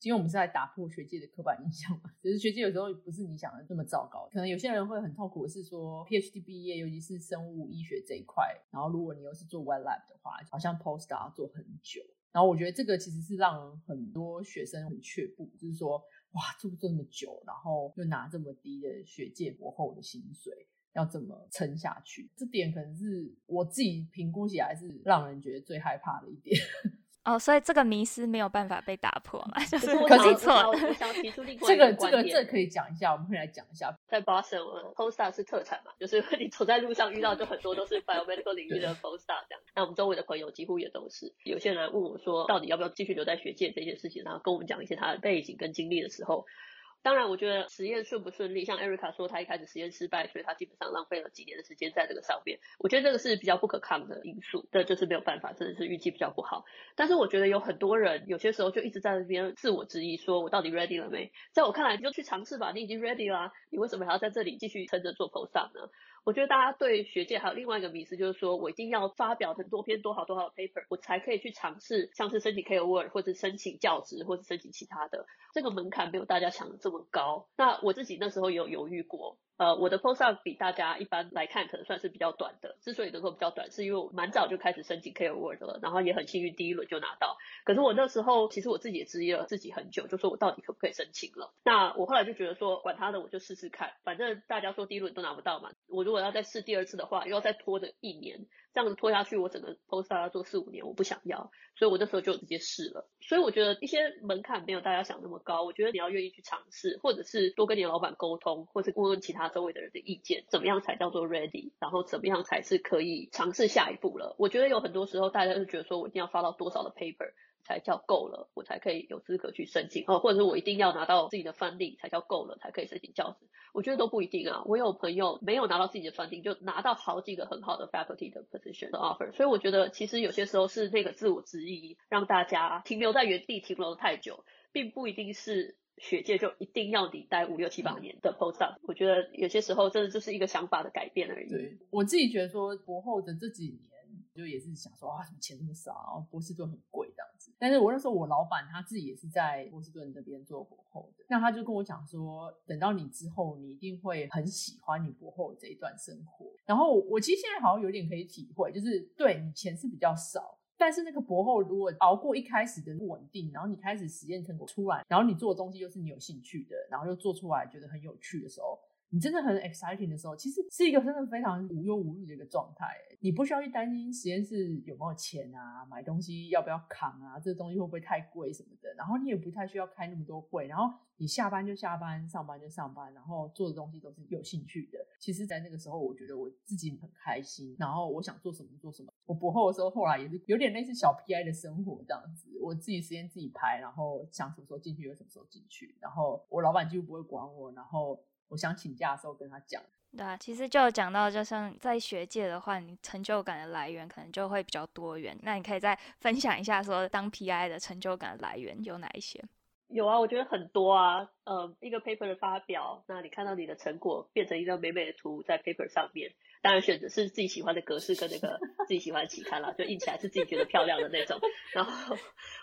因为我们是在打破学界的刻板印象嘛，其 实学界有时候不是你想的这么糟糕。可能有些人会很痛苦是说，PhD 毕业，尤其是生物医学这一块，然后如果你又是做 wet lab 的话，好像 postdoc 要做很久。然后我觉得这个其实是让很多学生很却步，就是说，哇，做不做那么久，然后又拿这么低的学界博后的薪水，要怎么撑下去？这点可能是我自己评估起来是让人觉得最害怕的一点。哦，所以这个迷思没有办法被打破嘛？就是可是错。我想提出另外一个观点，这个这个这个可以讲一下，我们可以来讲一下。在 Boston，postdoc 是特产嘛，就是你走在路上遇到就很多都是 biomedical 领域的 postdoc 这样。那我们周围的朋友几乎也都是。有些人来问我说，到底要不要继续留在学界这件事情，然后跟我们讲一些他的背景跟经历的时候。当然，我觉得实验顺不顺利，像 Erica 说，他一开始实验失败，所以他基本上浪费了几年的时间在这个上面。我觉得这个是比较不可抗的因素，这就是没有办法，真的是运气比较不好。但是我觉得有很多人有些时候就一直在那边自我质疑，说我到底 ready 了没？在我看来，你就去尝试吧，你已经 ready 啦，你为什么还要在这里继续撑着做 post 呢？我觉得大家对学界还有另外一个迷思，就是说我一定要发表很多篇多好多好的 paper，我才可以去尝试，像是申请 Koer 或者申请教职或者申请其他的。这个门槛没有大家想的这么高。那我自己那时候也有犹豫过。呃，我的 post up 比大家一般来看可能算是比较短的。之所以能够比较短，是因为我蛮早就开始申请 K Award 了，然后也很幸运第一轮就拿到。可是我那时候其实我自己也质疑了自己很久，就说我到底可不可以申请了？那我后来就觉得说，管他的，我就试试看。反正大家说第一轮都拿不到嘛，我如果要再试第二次的话，又要再拖着一年。这样子拖下去，我整个 post up 要做四五年，我不想要，所以我那时候就直接试了。所以我觉得一些门槛没有大家想那么高，我觉得你要愿意去尝试，或者是多跟你老板沟通，或是问问其他周围的人的意见，怎么样才叫做 ready，然后怎么样才是可以尝试下一步了。我觉得有很多时候大家就觉得说我一定要发到多少的 paper。才叫够了，我才可以有资格去申请哦，或者是我一定要拿到自己的 funding 才叫够了，才可以申请教职。我觉得都不一定啊。我有朋友没有拿到自己的 funding，就拿到好几个很好的 faculty 的 position 的 offer。所以我觉得其实有些时候是那个自我质疑，让大家停留在原地停留太久，并不一定是学界就一定要你待五六七八年的 postdoc。我觉得有些时候真的就是一个想法的改变而已。对，我自己觉得说博后的这几年。就也是想说啊，什么钱那么少，然后波士顿很贵这样子。但是我那时候我老板他自己也是在波士顿那边做博后的，那他就跟我讲说，等到你之后，你一定会很喜欢你博后这一段生活。然后我其实现在好像有点可以体会，就是对你钱是比较少，但是那个博后如果熬过一开始的不稳定，然后你开始实验成果出来，然后你做的东西又是你有兴趣的，然后又做出来觉得很有趣的时候。你真的很 exciting 的时候，其实是一个真的非常无忧无虑的一个状态。你不需要去担心实验室有没有钱啊，买东西要不要扛啊，这东西会不会太贵什么的。然后你也不太需要开那么多会，然后你下班就下班，上班就上班，然后做的东西都是有兴趣的。其实，在那个时候，我觉得我自己很开心，然后我想做什么做什么。我博后的时候，后来也是有点类似小 PI 的生活这样子，我自己时间自己排，然后想什么时候进去就什么时候进去，然后我老板几乎不会管我，然后。我想请假的时候跟他讲。对啊，其实就讲到，就像在学界的话，你成就感的来源可能就会比较多元。那你可以再 分享一下，说当 PI 的成就感的来源有哪一些？有啊，我觉得很多啊。呃，一个 paper 的发表，那你看到你的成果变成一张美美的图在 paper 上面，当然选择是自己喜欢的格式跟那个 自己喜欢的期刊啦，就印起来是自己觉得漂亮的那种。然后，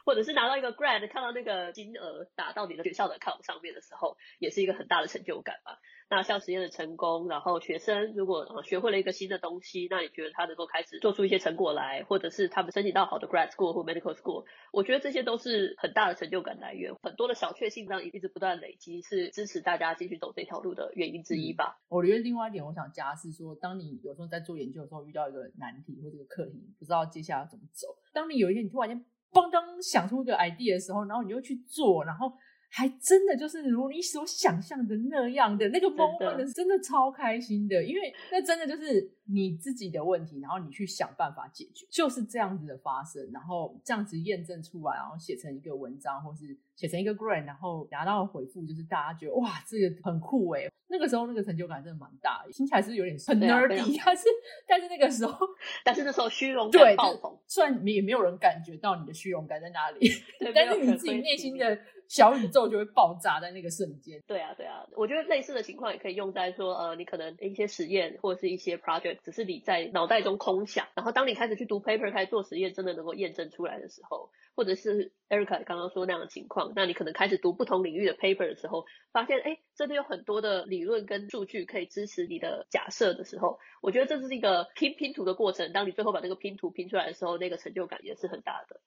或者是拿到一个 grant，看到那个金额打到你的学校的 account 上面的时候，也是一个很大的成就感吧。那像实验的成功，然后学生如果呃学会了一个新的东西，那你觉得他能够开始做出一些成果来，或者是他们申请到好的 grad school 或 medical school，我觉得这些都是很大的成就感来源。很多的小确幸这样一直不断累积，是支持大家继续走这条路的原因之一吧。我觉得另外一点，我想加是说，当你有时候在做研究的时候遇到一个难题或这个课题，不知道接下来要怎么走。当你有一天你突然间咣当想出一个 idea 的时候，然后你又去做，然后。还真的就是如你所想象的那样的那个 moment，真的超开心的，因为那真的就是你自己的问题，然后你去想办法解决，就是这样子的发生，然后这样子验证出来，然后写成一个文章，或是写成一个 grant，然后拿到回复，就是大家觉得哇，这个很酷诶。那个时候那个成就感真的蛮大的，听起来是有点很 nerdy，但是但是那个时候，但是那时候虚荣感爆棚，虽然也没有人感觉到你的虚荣感在哪里，但是你自己内心的。小宇宙就会爆炸在那个瞬间。对啊，对啊，我觉得类似的情况也可以用在说，呃，你可能一些实验或者是一些 project，只是你在脑袋中空想，然后当你开始去读 paper，开始做实验，真的能够验证出来的时候，或者是 Erica 刚刚说那样的情况，那你可能开始读不同领域的 paper 的时候，发现，哎，真的有很多的理论跟数据可以支持你的假设的时候，我觉得这是一个拼拼图的过程。当你最后把这个拼图拼出来的时候，那个成就感也是很大的。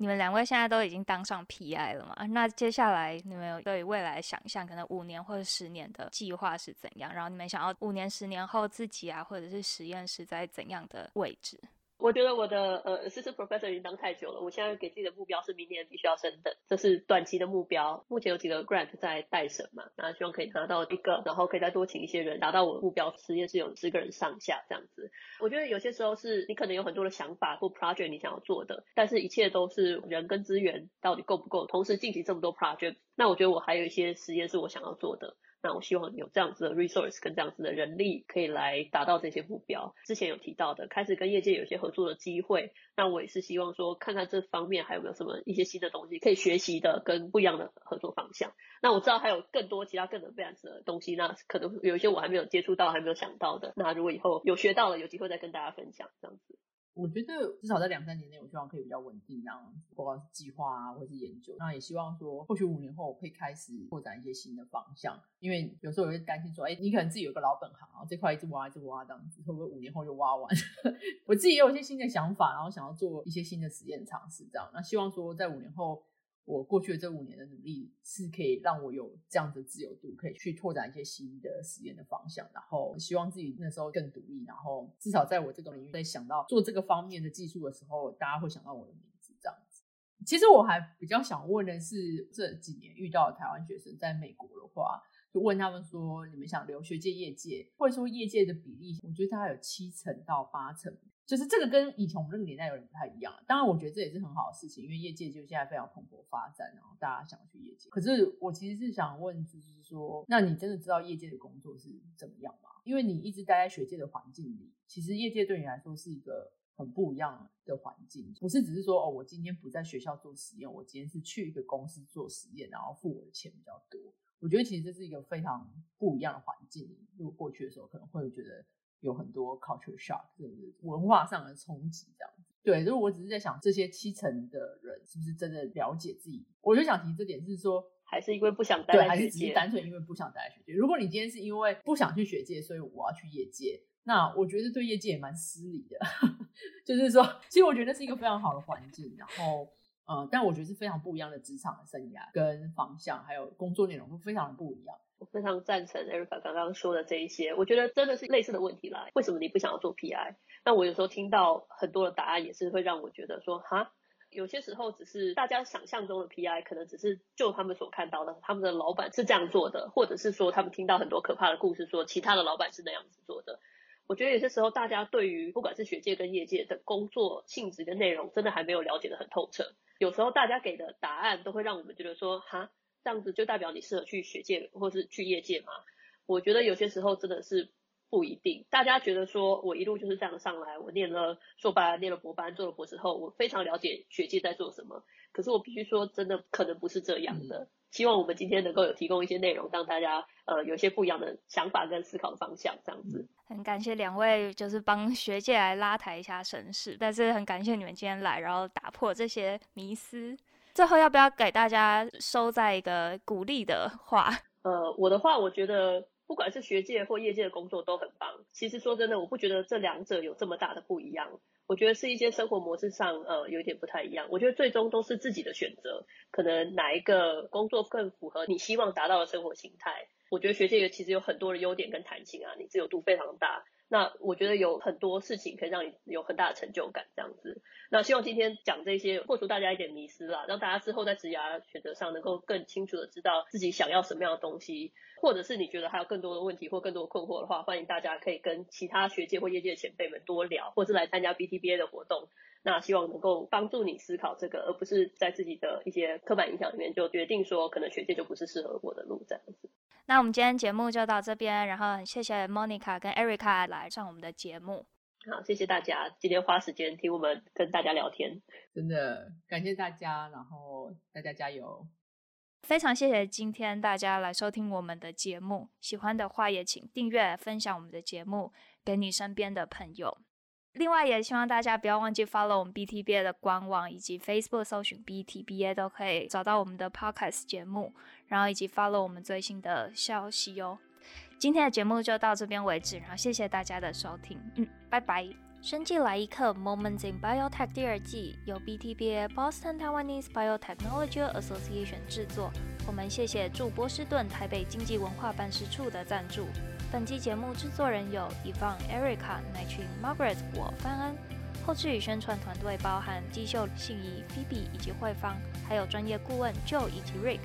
你们两位现在都已经当上 PI 了嘛？那接下来你们有对未来想象，可能五年或者十年的计划是怎样？然后你们想要五年、十年后自己啊，或者是实验室在怎样的位置？我觉得我的呃，assistant professor 已经当太久了。我现在给自己的目标是明年必须要升等，这是短期的目标。目前有几个 grant 在待审嘛，那希望可以拿到一个，然后可以再多请一些人，达到我的目标。实验室有十个人上下这样子。我觉得有些时候是你可能有很多的想法或 project 你想要做的，但是一切都是人跟资源到底够不够，同时进行这么多 project。那我觉得我还有一些实验是我想要做的。那我希望有这样子的 resource 跟这样子的人力，可以来达到这些目标。之前有提到的，开始跟业界有一些合作的机会。那我也是希望说，看看这方面还有没有什么一些新的东西可以学习的，跟不一样的合作方向。那我知道还有更多其他更 advanced 的东西，那可能有一些我还没有接触到，还没有想到的。那如果以后有学到了，有机会再跟大家分享这样子。我觉得至少在两三年内，我希望可以比较稳定，这样不管是计划啊，或是研究。那也希望说，或许五年后我可以开始拓展一些新的方向。因为有时候我会担心说，哎，你可能自己有个老本行，然后这块一直挖，一直挖，这样子会不会五年后就挖完？我自己也有一些新的想法，然后想要做一些新的实验尝试，这样。那希望说，在五年后。我过去的这五年的努力是可以让我有这样的自由度，可以去拓展一些新的实验的方向，然后希望自己那时候更独立，然后至少在我这个领域，在想到做这个方面的技术的时候，大家会想到我的名字这样子。其实我还比较想问的是，这几年遇到的台湾学生在美国的话，就问他们说，你们想留学界、业界，或者说业界的比例，我觉得大概有七成到八成。就是这个跟以前我们那个年代有点不太一样。当然，我觉得这也是很好的事情，因为业界就现在非常蓬勃发展，然后大家想去业界。可是我其实是想问，就是说，那你真的知道业界的工作是怎么样吗？因为你一直待在学界的环境里，其实业界对你来说是一个很不一样的环境，不是只是说哦，我今天不在学校做实验，我今天是去一个公司做实验，然后付我的钱比较多。我觉得其实这是一个非常不一样的环境。如果过去的时候，可能会觉得。有很多 culture shock，就是文化上的冲击这样子。对，就是我只是在想这些七成的人是不是真的了解自己，我就想提这点是说，还是因为不想待在学界，还是只是单纯因为不想待在学界。如果你今天是因为不想去学界，所以我要去业界，那我觉得对业界也蛮失礼的。就是说，其实我觉得是一个非常好的环境，然后，呃，但我觉得是非常不一样的职场的生涯跟方向，还有工作内容都非常的不一样。我非常赞成 Erica 刚刚说的这一些，我觉得真的是类似的问题啦。为什么你不想要做 PI？那我有时候听到很多的答案，也是会让我觉得说，哈，有些时候只是大家想象中的 PI，可能只是就他们所看到的，他们的老板是这样做的，或者是说他们听到很多可怕的故事，说其他的老板是那样子做的。我觉得有些时候大家对于不管是学界跟业界的工作性质跟内容，真的还没有了解的很透彻。有时候大家给的答案都会让我们觉得说，哈。这样子就代表你适合去学界或是去业界吗？我觉得有些时候真的是不一定。大家觉得说我一路就是这样上来，我念了硕班，念了博班，做了博士后，我非常了解学界在做什么。可是我必须说，真的可能不是这样的。希望我们今天能够有提供一些内容，让大家呃有一些不一样的想法跟思考的方向。这样子，很感谢两位，就是帮学界来拉抬一下声势。但是很感谢你们今天来，然后打破这些迷思。最后要不要给大家收在一个鼓励的话？呃，我的话，我觉得不管是学界或业界的工作都很棒。其实说真的，我不觉得这两者有这么大的不一样。我觉得是一些生活模式上，呃，有一点不太一样。我觉得最终都是自己的选择，可能哪一个工作更符合你希望达到的生活形态。我觉得学界其实有很多的优点跟弹性啊，你自由度非常大。那我觉得有很多事情可以让你有很大的成就感，这样子。那希望今天讲这些，破除大家一点迷思啦，让大家之后在职涯选择上能够更清楚的知道自己想要什么样的东西，或者是你觉得还有更多的问题或更多的困惑的话，欢迎大家可以跟其他学界或业界的前辈们多聊，或是来参加 BTBA 的活动。那希望能够帮助你思考这个，而不是在自己的一些刻板印象里面就决定说，可能学界就不是适合我的路这样子。那我们今天节目就到这边，然后谢谢 Monica 跟 Erica 来上我们的节目。好，谢谢大家今天花时间听我们跟大家聊天，真的感谢大家，然后大家加油。非常谢谢今天大家来收听我们的节目，喜欢的话也请订阅、分享我们的节目给你身边的朋友。另外，也希望大家不要忘记 follow 我们 BTBA 的官网以及 Facebook 搜寻 BTBA 都可以找到我们的 Podcast 节目，然后以及 follow 我们最新的消息哟。今天的节目就到这边为止，然后谢谢大家的收听，嗯，拜拜。生技来一课 Moments in Biotech 第二季由 BTBA Boston Taiwanese Biotechnology Association 制作。我们谢谢驻波士顿台北经济文化办事处的赞助。本期节目制作人有 Yvonne、Erica、乃群、Margaret、我范恩。后制与宣传团队包含季秀、信宜、Phoebe 以及慧芳，还有专业顾问 Joe 以及 Rick。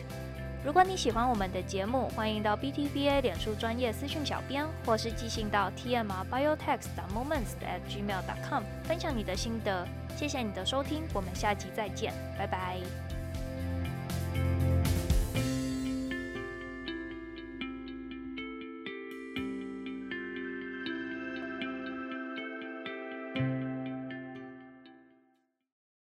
如果你喜欢我们的节目，欢迎到 BTBA 脸书专业私讯小编，或是寄信到 TMR Biotech Moments at gmail.com 分享你的心得。谢谢你的收听，我们下集再见，拜拜。